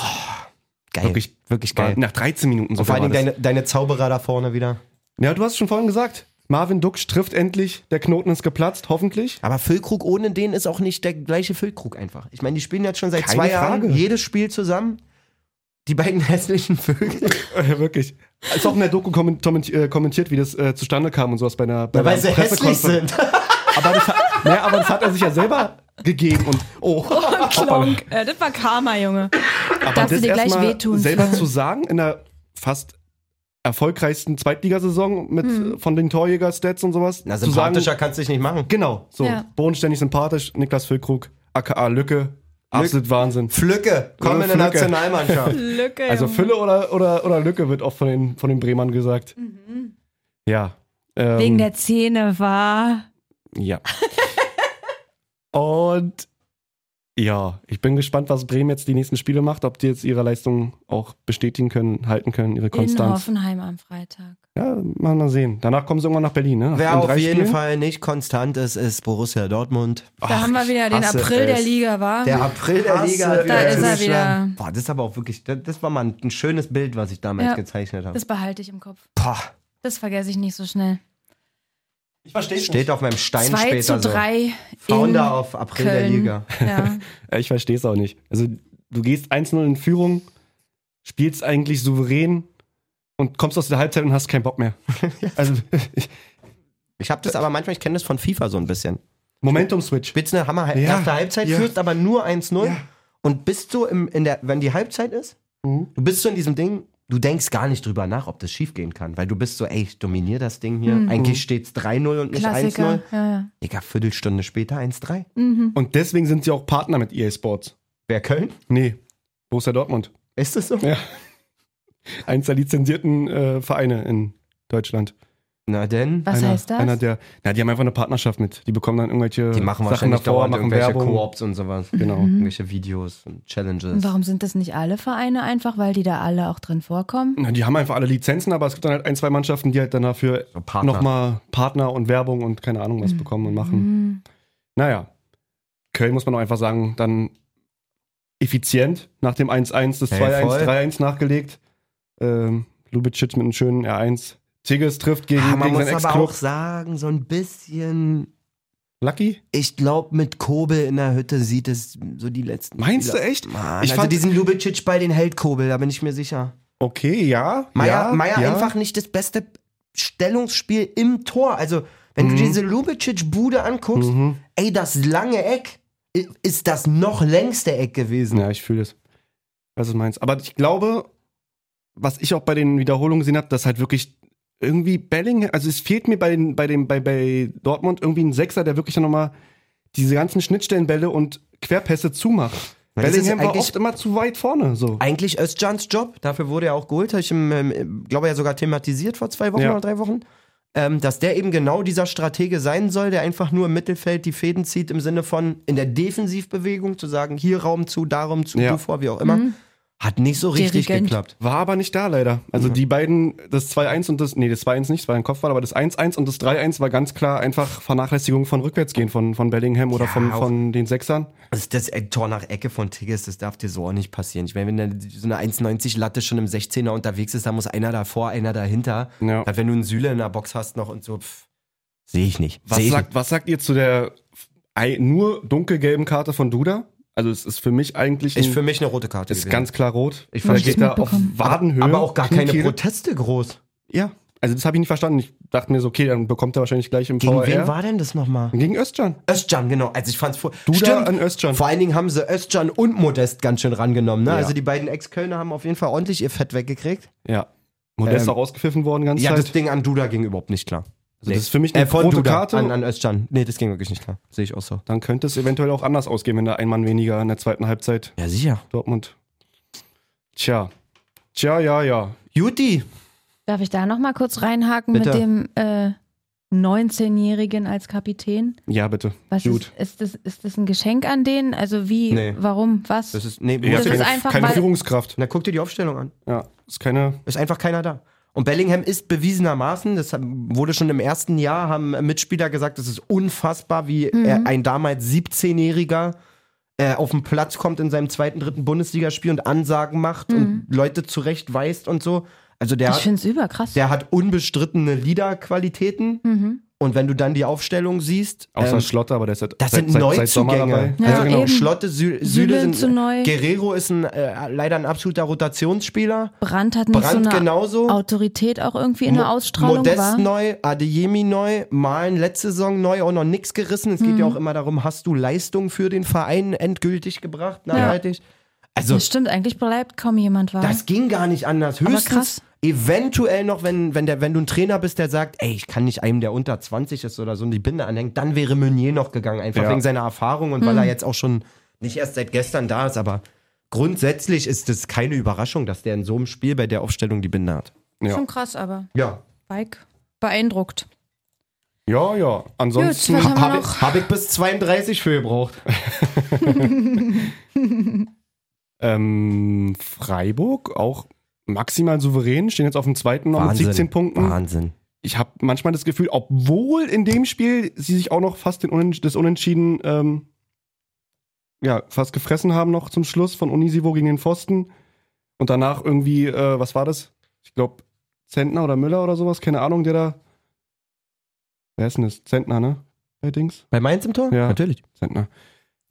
Geil. Wirklich- wirklich geil. Nach 13 Minuten sogar vor allem deine, deine Zauberer da vorne wieder. Ja, du hast es schon vorhin gesagt. Marvin Duksch trifft endlich, der Knoten ist geplatzt, hoffentlich. Aber Füllkrug ohne den ist auch nicht der gleiche Füllkrug einfach. Ich meine, die spielen jetzt schon seit Keine zwei Jahren Frage. jedes Spiel zusammen. Die beiden [laughs] hässlichen Vögel. [laughs] Ja, wirklich. Ist auch in der Doku äh, kommentiert, wie das äh, zustande kam und sowas bei einer, bei Weil einer sie hässlich Pressekonferenz. sind. Aber das, hat, naja, aber das hat er sich ja selber gegeben. Und, oh, [laughs] Klonk. Äh, das war Karma, Junge. aber Darfst du das dir gleich wehtun selber zu sagen, in der fast erfolgreichsten Zweitligasaison mit Hm. von den Torjäger-Stats und sowas. Na, zu sagen, sympathischer kannst du dich nicht machen. Genau, so. Ja. Bodenständig sympathisch, Niklas Füllkrug, aka Lücke. Absolut Wahnsinn. Flücke, komm in der Flücke. Nationalmannschaft. [laughs] Lücke. Also. Fülle oder, oder, oder Lücke wird oft von den, von den Bremern gesagt. Ja. Ähm, Mhm. Wegen der Zähne war. Ja. [laughs] Und ja, ich bin gespannt, was Bremen jetzt die nächsten Spiele macht, ob die jetzt ihre Leistung auch bestätigen können, halten können, ihre In Konstanz. Hoffenheim am Freitag. Ja, mal mal sehen. Danach kommen sie irgendwann nach Berlin, ne? Wer den auf jeden Spielen. Fall nicht konstant ist, ist Borussia Dortmund. Da haben wir wieder den April der es. Liga, war. Der April der hasse Liga Da ist er wieder. Boah, das ist aber auch wirklich, das, das war mal ein, ein schönes Bild, was ich damals Ja. gezeichnet habe. Das behalte ich im Kopf. Boah, Das vergesse ich nicht so schnell. Ich verstehe steht auf meinem Stein 2 später zu 3 so. Founder in auf April der Köln. Liga. Ja. [laughs] Ich verstehe es auch nicht. Also, du gehst 1-0 in Führung, spielst eigentlich souverän und kommst aus der Halbzeit und hast keinen Bock mehr. [laughs] Also, [laughs] ich, Ich habe das aber manchmal, ich kenne das von FIFA so ein bisschen. Momentum-Switch. Spielst eine Hammer Ja. erste Halbzeit, Ja. führst aber nur 1-0 Ja. und bist du im, in der, wenn die Halbzeit ist, Mhm. du bist so in diesem Ding, du denkst gar nicht drüber nach, ob das schief gehen kann, weil du bist so, ey, ich dominiere das Ding hier. Mhm. Eigentlich steht's 3-0 und nicht 1-0. Klassiker. Ja, ja. Digga, Viertelstunde später 1-3. Mhm. Und deswegen sind sie auch Partner mit EA Sports. Wer Köln? Nee, Borussia Dortmund. Ist das so? Ja. Eins der lizenzierten äh, Vereine in Deutschland. Na denn? Was einer, heißt das? Einer der, na, die haben einfach eine Partnerschaft mit. Die bekommen dann irgendwelche Die machen Sachen wahrscheinlich davor, dauernd machen irgendwelche Werbung. Koops und sowas. [laughs] Genau. Irgendwelche Videos und Challenges. Und warum sind das nicht alle Vereine einfach, weil die da alle auch drin vorkommen? Na, die haben einfach alle Lizenzen, aber es gibt dann halt ein, zwei Mannschaften, die halt dann dafür So Partner. nochmal Partner und Werbung und keine Ahnung was bekommen und machen. Mhm. Naja, Köln muss man auch einfach sagen, dann effizient nach dem 1-1 das Hey, 2-1, voll. 3-1 nachgelegt. Ähm, Lubicic mit einem schönen R1. Tigges trifft gegen, Ah, man gegen muss seinen aber auch Ex-Club. sagen, so ein bisschen. Lucky? Ich glaube, mit Kobel in der Hütte sieht es so die letzten. Meinst Spieler- du echt? Mann, Ich also fand- diesen Lubicic bei den hält Kobel, da bin ich mir sicher. Okay, ja. Meier, ja, Meier ja. einfach nicht das beste Stellungsspiel im Tor. Also, wenn du Mhm. diese Lubicic-Bude anguckst, Mhm. ey, das lange Eck ist das noch längste Eck gewesen. Ja, ich fühle das. Was du meinst. Aber ich glaube, was ich auch bei den Wiederholungen gesehen habe, dass halt wirklich irgendwie Bellingham, also es fehlt mir bei, den, bei, dem, bei, bei Dortmund irgendwie ein Sechser, der wirklich nochmal diese ganzen Schnittstellenbälle und Querpässe zumacht. Weil Bellingham war eigentlich- oft immer zu weit vorne. So. Eigentlich Özcans Job, dafür wurde er auch geholt, habe ich im, ähm, glaube ja sogar thematisiert vor zwei Wochen Ja. oder drei Wochen, ähm, dass der eben genau dieser Stratege sein soll, der einfach nur im Mittelfeld die Fäden zieht im Sinne von in der Defensivbewegung zu sagen, hier Raum zu, da Raum zu, Ja. du vor, wie auch immer. Hat nicht so richtig Dirigent. geklappt. War aber nicht da leider. Also die beiden, das 2-1 und das, nee, das 2-1 nicht, das war ein Kopfball, aber das 1-1 und das 3-1 war ganz klar einfach Vernachlässigung von Rückwärtsgehen von, von Bellingham oder Ja, von, von den Sechsern. Also das äh, Tor nach Ecke von Tigges, das darf dir so auch nicht passieren. Ich meine, wenn so eine 1,90 Latte schon im 16er unterwegs ist, da muss einer davor, einer dahinter. Ja. Weil wenn du einen Süle in der Box hast noch und so, pff, sehe ich nicht. Was Seh ich sagt, was sagt ihr zu der ei- nur dunkelgelben Karte von Duda? Also es ist für mich eigentlich nicht. ein, Ist für mich eine rote Karte. ist gewesen. ganz klar rot. Ich Der verstehe- geht da auf. Wadenhöhe. aber auch gar keine. Proteste groß. Ja, also das habe ich nicht verstanden. Ich dachte mir so, okay, dann bekommt er wahrscheinlich gleich im Gegen VR. wen war denn das nochmal? Gegen Özcan. Özcan, genau. Also ich fand's vor. Duda Stimmt. an Özcan. Vor allen Dingen haben sie Özcan und Modest ganz schön rangenommen. Ne? Ja. Also die beiden Ex-Kölner haben auf jeden Fall ordentlich ihr Fett weggekriegt. Ja. Modest Ähm, auch ausgepfiffen worden ganz Ja, Zeit. das Ding an Duda ging überhaupt nicht klar. Also das ist für mich eine Äh, rote Duda Karte. an, an Özcan. Nee, das ging wirklich nicht klar. Sehe ich auch so. Dann könnte es eventuell auch anders ausgehen, wenn da ein Mann weniger in der zweiten Halbzeit Ja, sicher. Dortmund. Tja. Tja, ja, ja. Juti. Darf ich da noch mal kurz reinhaken Bitte. mit dem äh, 19-Jährigen als Kapitän? Ja, bitte. Was Gut. ist, ist, das, ist das ein Geschenk an den? Also wie, Nee. warum, was? Das ist, nee, Das das ist keine, einfach, keine weil- Führungskraft. Na, guck dir die Aufstellung an. Ja, ist keine. Ist einfach keiner da. Und Bellingham ist bewiesenermaßen, das wurde schon im ersten Jahr, haben Mitspieler gesagt, es ist unfassbar, wie er, ein damals 17-Jähriger äh, auf den Platz kommt in seinem zweiten, dritten Bundesligaspiel und Ansagen macht und Leute zurechtweist und so. Also der, Ich hat- finde es überkrass. der hat unbestrittene Liederqualitäten. Mhm. Und wenn du dann die Aufstellung siehst, Außer ähm, Schlotter, aber der ist seit, das seit, sind seit, seit Neuzugänge. dabei. Ja, also genau, eben. Schlotte, Sü Süle Süle sind zu neu. Guerrero ist ein, äh, leider ein absoluter Rotationsspieler. Brandt hat nicht Brandt so eine genauso. Autorität auch irgendwie in der Ausstrahlung Modest war. neu, Adeyemi neu, Malen letzte Saison neu, auch noch nichts gerissen. Es geht Mhm. ja auch immer darum, hast du Leistung für den Verein endgültig gebracht, nachhaltig? Also Das stimmt, eigentlich bleibt kaum jemand wahr. das ging gar nicht anders. Aber Höchstens krass. Eventuell noch, wenn, wenn, der, wenn du ein Trainer bist, der sagt, ey, ich kann nicht einem, der unter 20 ist oder so, die Binde anhängen, dann wäre Meunier noch gegangen, einfach Ja. wegen seiner Erfahrung und weil er jetzt auch schon nicht erst seit gestern da ist, aber grundsätzlich ist es keine Überraschung, dass der in so einem Spiel bei der Aufstellung die Binde hat. Ja. Schon krass, aber Ja. Bike beeindruckt. Ja, ja. Ansonsten Habe noch? ich, hab ich bis 32 für gebraucht. [laughs] ähm, Freiburg auch maximal souverän, stehen jetzt auf dem zweiten noch mit 17 Punkten. Wahnsinn. Ich habe manchmal das Gefühl, obwohl in dem Spiel sie sich auch noch fast den das Unentschieden ähm, ja, fast gefressen haben noch zum Schluss von Unisivo gegen den Pfosten. Und danach irgendwie, äh, was war das? Ich glaube, Zentner oder Müller oder sowas, keine Ahnung, der da. Wer ist denn das? Zentner, ne? Bei Dings? Bei Mainz im Tor? Ja. Natürlich. Zentner.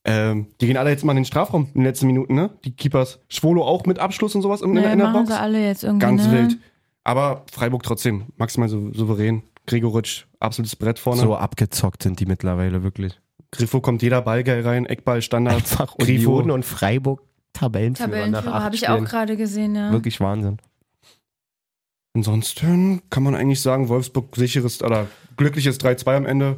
Ähm, die gehen alle jetzt mal in den Strafraum in den letzten Minuten, ne? Die Keepers. Schwolo auch mit Abschluss und sowas in, Nee, in der machen Box. sie alle jetzt irgendwie. Ganz ne? wild. Aber Freiburg trotzdem maximal sou souverän. Gregoritsch, absolutes Brett vorne. So abgezockt sind die mittlerweile wirklich. Grifo kommt jeder Ball geil rein, Eckball, Standard. Einfach Grifo. Union und Freiburg Tabellenführer, nach Tabellenführer habe ich auch gerade gesehen, ja. Wirklich Wahnsinn. Ansonsten kann man eigentlich sagen, Wolfsburg sicheres oder glückliches 3-2 am Ende.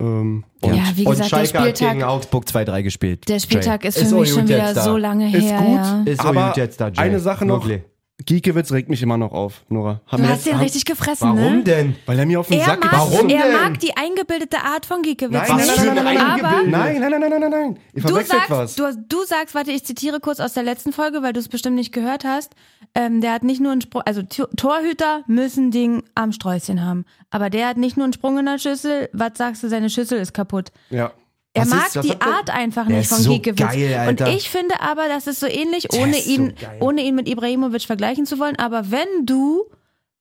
Ähm, Und, Ja, wie und gesagt, der Spieltag- gegen Augsburg 2-3 gespielt. Der Spieltag Jay. ist für mich auch schon wieder da. so lange Ist her. gut. Ja. Ist Aber auch gut jetzt da, Jay. eine Sache noch. Wirklich. Giekewitz regt mich immer noch auf, Nora. Haben Du wir hast den haben- richtig gefressen, Warum ne? denn? Weil er mir auf den Er, Sack ist. Warum er denn? mag die eingebildete Art von Giekewitz Nein, nein, nein, nein, nein, nein, aber nein, nein, nein, nein, nein, du sagst, was. du, du sagst, warte, ich zitiere kurz aus der letzten Folge, weil du es bestimmt nicht gehört hast. Ähm, der hat nicht nur einen Sprung, also Tor- Torhüter müssen Ding am Sträußchen haben. Aber der hat nicht nur einen Sprung in der Schüssel. Was sagst du, seine Schüssel ist kaputt. ja. Er Was mag ist- die Art einfach Der nicht ist von so Giekewitz. geil, Und Alter. ich finde aber, das ist so ähnlich, Der ohne ist so ihn, geil. ohne ihn mit Ibrahimovic vergleichen zu wollen. Aber wenn du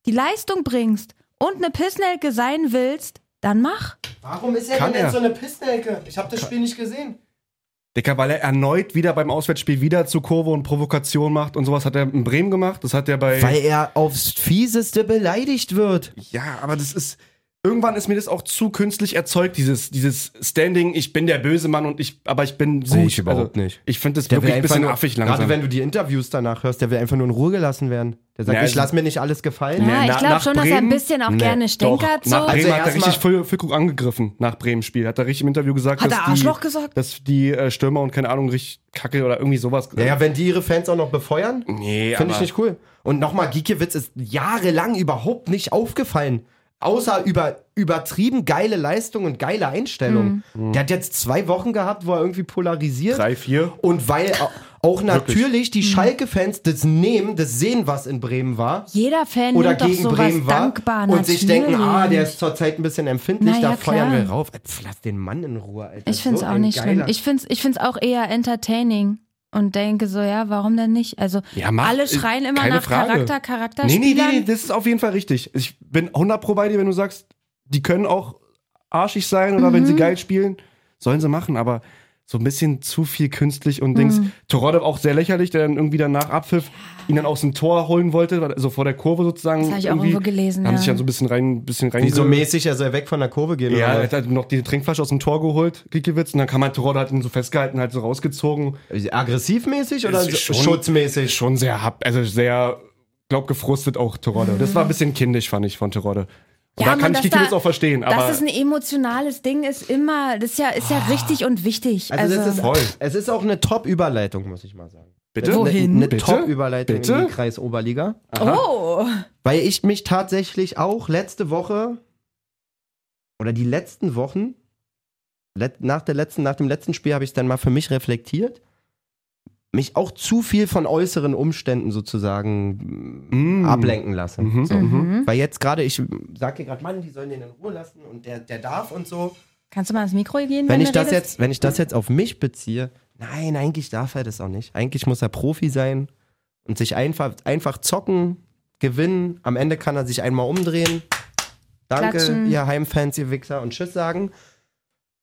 die Leistung bringst und eine Pissnelke sein willst, dann mach. Warum ist er Kann denn er? jetzt so eine Pissnelke? Ich habe das Spiel nicht gesehen. Dicker, weil er erneut wieder beim Auswärtsspiel wieder zu Kurve und Provokation macht und sowas hat er in Bremen gemacht. Das hat er bei. Weil er aufs Fieseste beleidigt wird. ja, aber das ist. Irgendwann ist mir das auch zu künstlich erzeugt, dieses, dieses Standing, ich bin der böse Mann und ich, aber ich bin Sehe gut. ich überhaupt also, nicht. Ich finde das Der wirklich ein bisschen nur, affig langsam. Gerade wenn du die Interviews danach hörst, der will einfach nur in Ruhe gelassen werden. Der sagt, Ja, ich also- lass mir nicht alles gefallen. Nee, Ja, ich glaube schon, dass er ein Bremen? bisschen auch Nee, gerne Doch, stänkert. So. nach Bremen Also hat er richtig Füll- Füllkrug angegriffen, nach Bremen-Spiel. Hat er richtig im Interview gesagt, Hat dass er die, Arschloch gesagt? dass die äh, Stürmer und keine Ahnung, richtig kacke oder irgendwie sowas. Ja, ja, wenn die ihre Fans auch noch befeuern, Nee, finde ich nicht cool. Und nochmal, Giekewitz ist jahrelang überhaupt nicht aufgefallen. Außer über übertrieben geile Leistung und geile Einstellung. Mhm. Der hat jetzt zwei Wochen gehabt, wo er irgendwie polarisiert. Drei, vier. Und weil au- auch natürlich die Schalke-Fans das nehmen, das sehen, was in Bremen war. Jeder Fan Oder nimmt doch gegen sowas Bremen war. dankbar. und sich denken, ah, natürlich. der ist zurzeit ein bisschen empfindlich, Na da ja, feuern klar. wir rauf. Pff, Lass den Mann in Ruhe, Alter. Ich finde es So auch nicht schlimm. Ich finde es ich find's auch eher entertaining. Und denke so, ja, warum denn nicht? Also, Ja, mach- alle schreien immer nach Frage. Charakter, Nee, Charakterspielern. nee, nee, nee, das ist auf jeden Fall richtig. Ich bin 100 pro bei dir, wenn du sagst, die können auch arschig sein oder wenn sie Mhm. geil spielen, sollen sie machen, aber so ein bisschen zu viel künstlich und Dings. Mhm. Torode auch sehr lächerlich, der dann irgendwie danach Abpfiff ihn dann aus dem Tor holen wollte, also vor der Kurve sozusagen. Das habe ich auch irgendwo gelesen. Haben ja. sich dann so ein bisschen rein, bisschen rein. Wie so mäßig, also er weg von der Kurve gehen. Ja, er hat halt noch die Trinkflasche aus dem Tor geholt, Gikiewicz, und dann kam halt Torode hat ihn so festgehalten, halt so rausgezogen. Aggressivmäßig oder so- schon- schutzmäßig? Schon sehr, hab, also sehr, glaub, gefrustet auch Torode. Das war ein bisschen kindisch, fand ich, von Torode. Und Ja, da kann man, ich Gikiewicz da- auch verstehen, aber. Dass es ein emotionales Ding ist, immer, das ist ja, ist ja richtig und wichtig. Also, Also, das ist, Voll. es ist auch eine Top-Überleitung, muss ich mal sagen. Bitte? Wohin? Eine? Top-Überleitung in die Kreis Oberliga. oh, Weil ich mich tatsächlich auch letzte Woche oder die letzten Wochen, let, nach, der letzten, nach dem letzten Spiel habe ich es dann mal für mich reflektiert, mich auch zu viel von äußeren Umständen sozusagen Mm. ablenken lassen. Mhm, So. mhm. Weil jetzt gerade, ich sage hier gerade, Mann, die sollen den in Ruhe lassen und der, der darf und so. kannst du mal ans Mikro gehen, Wenn wenn, ich, das redest? jetzt, wenn ich das jetzt auf mich beziehe, nein, eigentlich darf er das auch nicht. Eigentlich muss er Profi sein und sich einfach, einfach zocken, gewinnen. Am Ende kann er sich einmal umdrehen. Danke, Klatschen. ihr Heimfans, ihr Wichser und Tschüss sagen.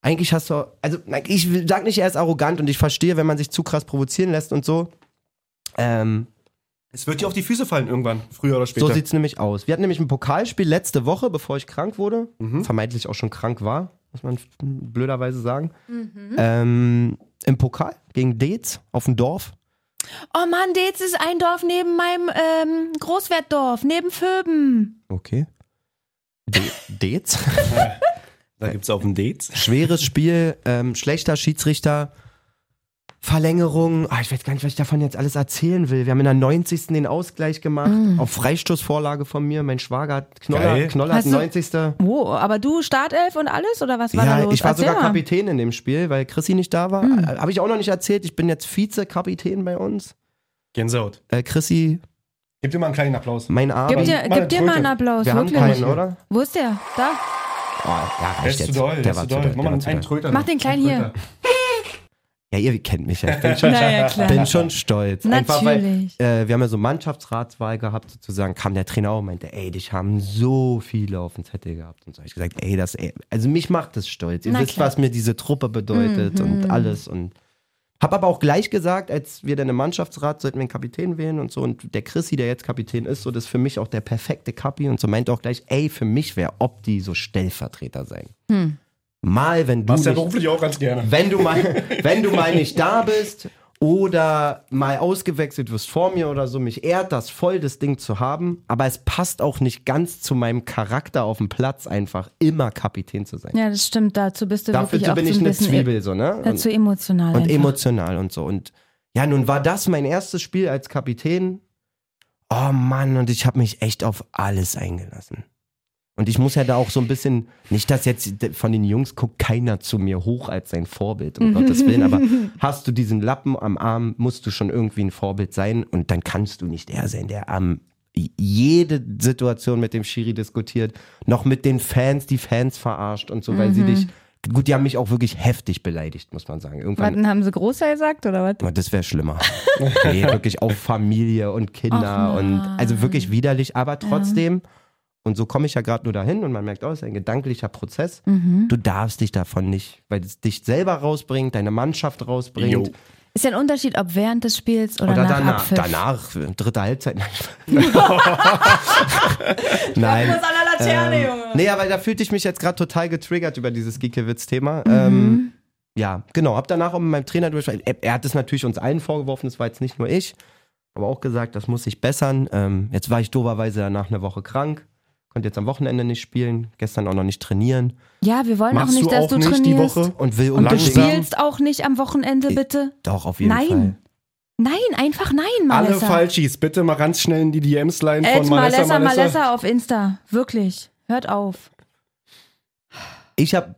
Eigentlich hast du, also ich sag nicht, er ist arrogant und ich verstehe, wenn man sich zu krass provozieren lässt und so. Ähm, Es wird dir auf die Füße fallen irgendwann, früher oder später. so sieht's nämlich aus. Wir hatten nämlich ein Pokalspiel letzte Woche, bevor ich krank wurde. Mhm. Vermeintlich auch schon krank war, muss man blöderweise sagen. Ähm, Im Pokal gegen Dez auf dem Dorf. Oh Mann, Dez ist ein Dorf neben meinem ähm, Großwertdorf, neben Föben. Okay. De Dez. [laughs] [laughs] da gibt's auf dem Dates. Schweres Spiel, ähm, schlechter Schiedsrichter, Verlängerung. Ah, ich weiß gar nicht, was ich davon jetzt alles erzählen will. Wir haben in der 90. den Ausgleich gemacht, auf Freistoßvorlage von mir. Mein Schwager hat Knoller, Geil. Knoller hat Hast du- 90. Oh, aber du Startelf und alles oder was war da los? ich war Erzähl sogar mal. Kapitän in dem Spiel, weil Chrissy nicht da war. Hm. Habe ich auch noch nicht erzählt. Ich bin jetzt Vize-Kapitän bei uns. Gänsehaut. Äh, Chrissy, Gib dir mal einen kleinen Applaus. mein Arm. Gib dir, Mal gib dir mal einen. Applaus, Wir haben wirklich. keinen, oder? Wo ist der? Da. Oh, ja, Der reicht ist zu jetzt. doll, der war zu doll. doll. Mach mal einen doll. Tröter. Mach den kleinen Einen hier. Ja, ihr kennt mich ja. Ich bin [laughs] schon, Naja, klar. bin schon stolz. Einfach weil, Natürlich. äh, wir haben ja so Mannschaftsratswahl gehabt, sozusagen, kam der Trainer auch und meinte, ey, dich haben so viele auf dem Zettel gehabt. Und so hab ich gesagt, ey, das, ey, also mich macht das stolz. Ihr Na wisst, klar. was mir diese Truppe bedeutet Mhm. und alles. Und hab aber auch gleich gesagt, als wir dann im Mannschaftsrat sollten wir einen Kapitän wählen und so. Und der Chrissy, der jetzt Kapitän ist, so, das ist für mich auch der perfekte Kapi. Und so meinte auch gleich, ey, für mich wäre Opti so Stellvertreter sein. Hm. Mal, wenn du Machst ja beruflich auch ganz gerne. wenn du mal, [laughs] wenn du mal nicht da bist oder mal ausgewechselt wirst vor mir oder so, mich ehrt das voll, das Ding zu haben, aber es passt auch nicht ganz zu meinem Charakter auf dem Platz, einfach immer Kapitän zu sein. Ja, das stimmt. Dazu bist du Dafür wirklich auch bin ich ein eine Zwiebel, so, ne? äh, zu emotional. und einfach. emotional und so. Und ja, nun war das mein erstes Spiel als Kapitän. Oh Mann, und ich habe mich echt auf alles eingelassen. Und ich muss ja da auch so ein bisschen, nicht, dass jetzt von den Jungs guckt keiner zu mir hoch als sein Vorbild, um Gottes Willen, aber [laughs] hast du diesen Lappen am Arm, musst du schon irgendwie ein Vorbild sein und dann kannst du nicht der sein, der am jede Situation mit dem Schiri diskutiert, noch mit den Fans, die Fans verarscht und so, weil sie dich, gut, die haben mich auch wirklich heftig beleidigt, muss man sagen. Irgendwann Was, haben sie Großteil gesagt oder was? Oh, Das wäre schlimmer. [laughs] nee, wirklich auf Familie und Kinder Och, und also wirklich widerlich, aber trotzdem, und so komme ich ja gerade nur dahin und man merkt, oh, es ist ein gedanklicher Prozess. Mhm. Du darfst dich davon nicht, weil es dich selber rausbringt, deine Mannschaft rausbringt. Jo. Ist ja ein Unterschied, ob während des Spiels oder, Oder nach danach, Abpfiff. danach, dritte Halbzeit. [laughs] Nein. [laughs] ähm, Nee, aber da fühlte ich mich jetzt gerade total getriggert über dieses Giekewitz-Thema. Mhm. Ähm, ja, genau. Hab danach auch mit meinem Trainer durch. Er, er hat es natürlich uns allen vorgeworfen, das war jetzt nicht nur ich. Aber auch gesagt, das muss sich bessern. Ähm, jetzt war ich doberweise danach eine Woche krank. Konnte jetzt am Wochenende nicht spielen. Gestern auch noch nicht trainieren. Ja, wir wollen Machst auch nicht, du dass auch du nicht trainierst. die Woche? Und will Und du spielst auch nicht am Wochenende, Ich- bitte? Doch, auf jeden Nein. Fall. Nein, einfach nein, Alle Malessa. Falschis, bitte mal ganz schnell in die DMs Ed von Malessa, Malessa, Malessa. Malessa auf Insta. Wirklich. Hört auf. Ich habe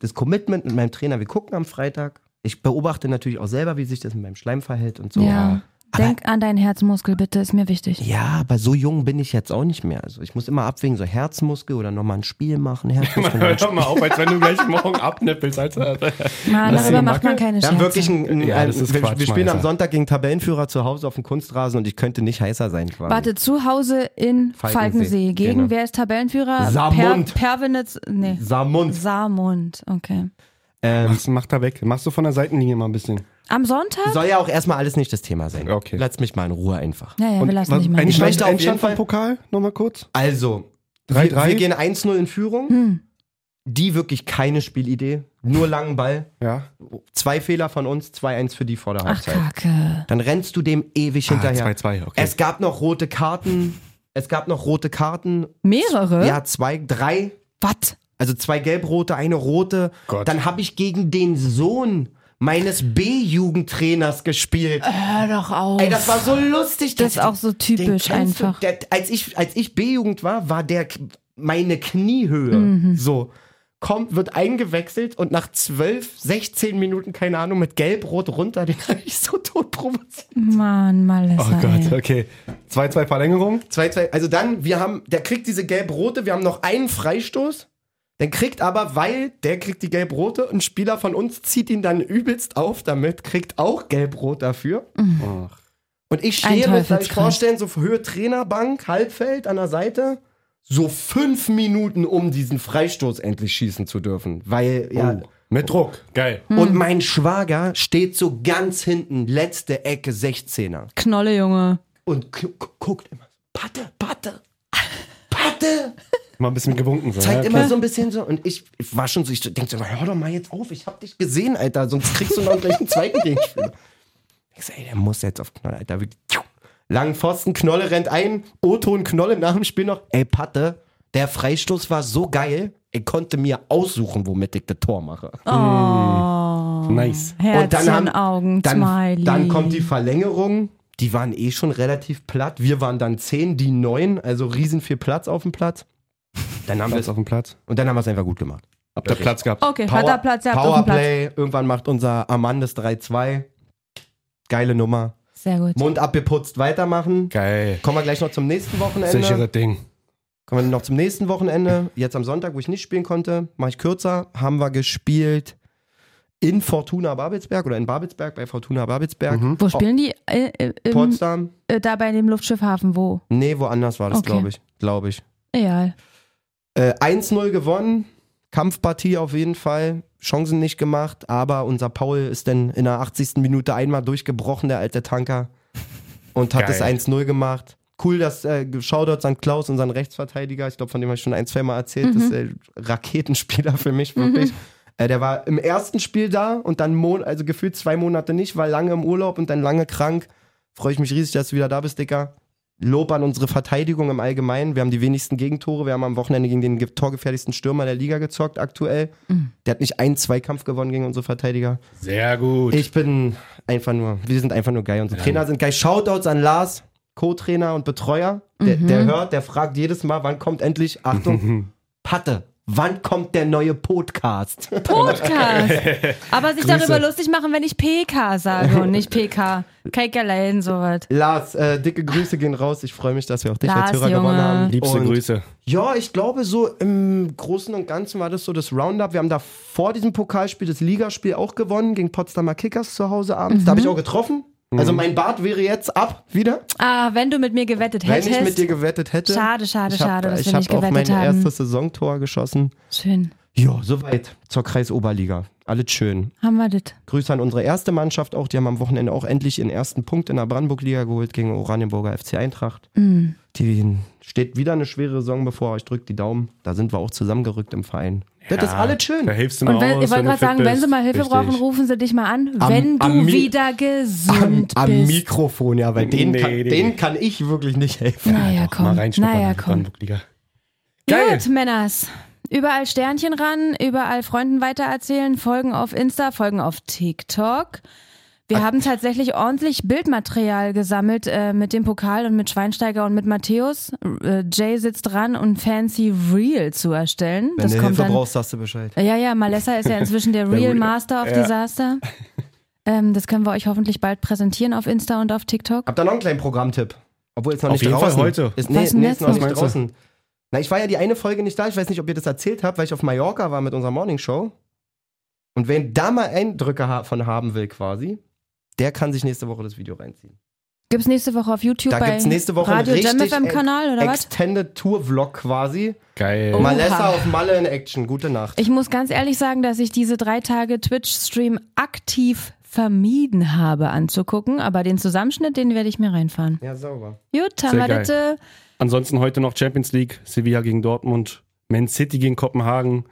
das Commitment mit meinem Trainer. Wir gucken am Freitag. Ich beobachte natürlich auch selber, wie sich das mit meinem Schleim verhält und so. Ja. Aber- Denk an deinen Herzmuskel, bitte, ist mir wichtig. Ja, aber so jung bin ich jetzt auch nicht mehr. Also ich muss immer abwägen, so Herzmuskel oder nochmal ein Spiel machen. Herzmuskel, [laughs] ein hör doch mal auf, als wenn du gleich morgen abnippelst, Alter. [laughs] Mann, darüber macht man keine Wir haben Scherze. wirklich ein, ein, Ja, ein das ist wir, Quatsch, wir spielen am. Sonntag gegen Tabellenführer zu Hause auf dem Kunstrasen und ich könnte nicht heißer sein quasi. Warte, zu Hause in Falkensee. Falkensee. Gegen Genau. wer ist Tabellenführer? Saarmund. Per, Pervenitz. Nee. Samund. Saarmund, okay. Ähm, Mach's, mach da weg. Machst du von der Seitenlinie mal ein bisschen. Am Sonntag? soll ja auch erstmal alles nicht das Thema sein. Okay. Lass mich mal in Ruhe einfach. Ja, ja, wir lassen dich mal. Endstand, möchte auf jeden Endstand Fall- vom Pokal, nochmal kurz. Also, 3-3? wir, wir gehen 1-0 in Führung. Hm. Die wirklich keine Spielidee. Nur langen Ball. Ja. Zwei Fehler von uns, 2-1 für die vor der Ach, Halbzeit. Kacke. Dann rennst du dem ewig hinterher. Ah, 2-2, okay. Es gab noch rote Karten. Es gab noch rote Karten. Mehrere? Ja, zwei, drei. Was? Also zwei gelb-rote, eine rote. Gott. Dann habe ich gegen den Sohn meines B-Jugendtrainers gespielt. Hör doch auf. Ey, das war so lustig. Das ist auch so typisch kennst du. einfach. Der, als ich, als ich B-Jugend war, war der meine Kniehöhe. Mhm. So. Kommt, wird eingewechselt und nach 12, 16 Minuten, keine Ahnung, mit Gelb-Rot runter, den [laughs] habe ich so tot provoziert. Mann, Oh Malessa. Gott, ey. okay. 2-2 Verlängerung. 2-2. Also dann, wir haben, der kriegt diese Gelb-Rote, wir haben noch einen Freistoß. Dann kriegt aber, weil der kriegt die Gelb-Rote, ein Spieler von uns zieht ihn dann übelst auf damit, kriegt auch Gelb-Rot dafür. Ach. Und ich stehe mit, Teufelskreis. vorstellen, so Höhe Trainerbank, Halbfeld an der Seite, so fünf Minuten, um diesen Freistoß endlich schießen zu dürfen. Weil, ja. Oh, mit Druck. Geil. Und mein Schwager steht so ganz hinten, letzte Ecke, 16er. Knolle, Junge. Und gu- gu- guckt immer so, Patte, Patte, Patte. [laughs] Mal ein bisschen gewunken. So. Zeigt ja, immer so ein bisschen so. Und ich, ich war schon so, ich denke so, hör doch mal jetzt auf, ich hab dich gesehen, Alter. Sonst kriegst du noch gleich einen zweiten Gegenspieler. [laughs] Ich so, ey, der muss jetzt auf Knolle, Alter. Wirklich. Langen Pfosten, Knolle rennt ein, O-Ton, Knolle nach dem Spiel noch. Ey, Patte, der Freistoß war so geil, ich konnte mir aussuchen, womit ich das Tor mache. Oh. Nice. Herzchen, Augen, dann, Smiley. dann kommt die Verlängerung. Die waren eh schon relativ platt. Wir waren dann zehn, die neun, also riesen viel Platz auf dem Platz. Dann haben wir Platz auf dem Platz. und dann haben wir es einfach gut gemacht. Habt ihr Platz gehabt? Okay, hat er Platz, er. Powerplay, irgendwann macht unser Amandes 3-2. Geile Nummer. Sehr gut. Mund abgeputzt, weitermachen. Geil. Kommen wir gleich noch zum nächsten Wochenende. Sichere Ding. Kommen wir noch zum nächsten Wochenende. Jetzt am Sonntag, wo ich nicht spielen konnte, mache ich kürzer. Haben wir gespielt in Fortuna Babelsberg oder in Babelsberg bei Fortuna Babelsberg. Wo spielen die? Äh, äh, im, Potsdam? äh, da bei dem Luftschiffhafen, wo? Nee, woanders war das, Okay. glaube ich. Glaube ich. Egal. Äh, 1-0 gewonnen. Kampfpartie auf jeden Fall. Chancen nicht gemacht, aber unser Paul ist dann in der 80. Minute einmal durchgebrochen, der alte Tanker. Und hat Geil. das 1-0 gemacht. Cool, dass äh, Shoutouts an Klaus, unseren Rechtsverteidiger. Ich glaube, von dem habe ich schon ein, zwei Mal erzählt. Das ist äh, Raketenspieler für mich, wirklich. Äh, der war im ersten Spiel da und dann Mon also gefühlt zwei Monate nicht, war lange im Urlaub und dann lange krank. Freue ich mich riesig, dass du wieder da bist, Dicker. Lob an unsere Verteidigung im Allgemeinen. Wir haben die wenigsten Gegentore. Wir haben am Wochenende gegen den ge- torgefährlichsten Stürmer der Liga gezockt, aktuell. Der hat nicht einen Zweikampf gewonnen gegen unsere Verteidiger. Sehr gut. Ich bin einfach nur, wir sind einfach nur geil. Unsere Trainer sind geil. Shoutouts an Lars, Co-Trainer und Betreuer. Der, der hört, der fragt jedes Mal, wann kommt endlich, Achtung, [laughs] Patte, wann kommt der neue Podcast? Podcast. [laughs] Aber sich darüber lustig machen, wenn ich PK sage und nicht PK. Keikerlein, sowas. Lars, äh, dicke Grüße gehen raus. Ich freue mich, dass wir auch dich Lars, als Hörer Junge. gewonnen haben. Liebste Und Grüße. Ja, ich glaube, so im Großen und Ganzen war das so das Roundup. Wir haben da vor diesem Pokalspiel das Ligaspiel auch gewonnen gegen Potsdamer Kickers zu Hause abends. Da habe ich auch getroffen. Also mein Bart wäre jetzt ab wieder, Ah, wenn du mit mir gewettet wenn hättest. ich mit dir gewettet hätte. Schade, schade, ich hab, schade, dass ich wir nicht hab auch gewettet mein haben. erstes Saisontor geschossen. Schön. Ja, soweit zur Kreisoberliga. Alles schön. Haben wir das. Grüße an unsere erste Mannschaft auch. Die haben am Wochenende auch endlich ihren ersten Punkt in der Brandenburg-Liga geholt gegen Oranienburger FC Eintracht. Mhm. Die steht wieder eine schwere Saison bevor. Ich drücke die Daumen. Da sind wir auch zusammengerückt im Verein. Das ist alles schön. Da hilfst du mal Und wenn, aus, ich wollte gerade sagen, fit wenn sie bist. mal Hilfe Richtig. brauchen, rufen sie dich mal an, Am- wenn du am wieder Am, gesund am bist. Mikrofon, ja, weil den, Nee, kann, nee. den kann ich wirklich nicht helfen. Naja, Mal komm. reinschnuppern Naja, komm. Geil. Gut, Männers. Überall Sternchen ran, überall Freunden weitererzählen, folgen auf Insta, folgen auf TikTok. Wir haben tatsächlich ordentlich Bildmaterial gesammelt äh, mit dem Pokal und mit Schweinsteiger und mit Matthäus. Äh, Jay sitzt dran, um Fancy Reel zu erstellen. Wenn das du kommt Hilfe dann. brauchst, sagst du Bescheid. Ja, ja, Malessa ist ja inzwischen der [laughs] Real Real- Master of ja. Disaster. Ähm, das können wir euch hoffentlich bald präsentieren auf Insta und auf TikTok. Habt ihr noch einen kleinen Programmtipp? Obwohl jetzt noch Auf nicht jeden Fall draußen. heute. Ist, nee, Was nee, jetzt ist noch nicht du? draußen. Na, ich war ja die eine Folge nicht da. Ich weiß nicht, ob ihr das erzählt habt, weil ich auf Mallorca war mit unserer Morning Show. Und wer da mal Eindrücke von haben will, quasi, der kann sich nächste Woche das Video reinziehen. Gibt's nächste Woche auf YouTube Da bei gibt's nächste Woche Radio Jam richtig FM Kanal oder was? Extended Tour Vlog quasi. Geil. Malessa auf Malle in Action. Gute Nacht. Ich muss ganz ehrlich sagen, dass ich diese drei Tage Twitch-Stream aktiv vermieden habe anzugucken, aber den Zusammenschnitt, den werde ich mir reinfahren. Ja, sauber. Gut, haben Sehr wir das. Ansonsten heute noch Champions League, Sevilla gegen Dortmund, Man City gegen Kopenhagen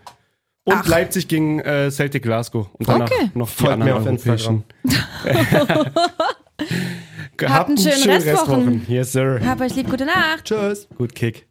und Ach. Leipzig gegen äh, Celtic Glasgow. Und danach Okay. noch die Folgt anderen auf europäischen. [laughs] Habt einen schönen Restwochen. Yes, sir. hab euch lieb, gute Nacht. Tschüss. Gut Kick.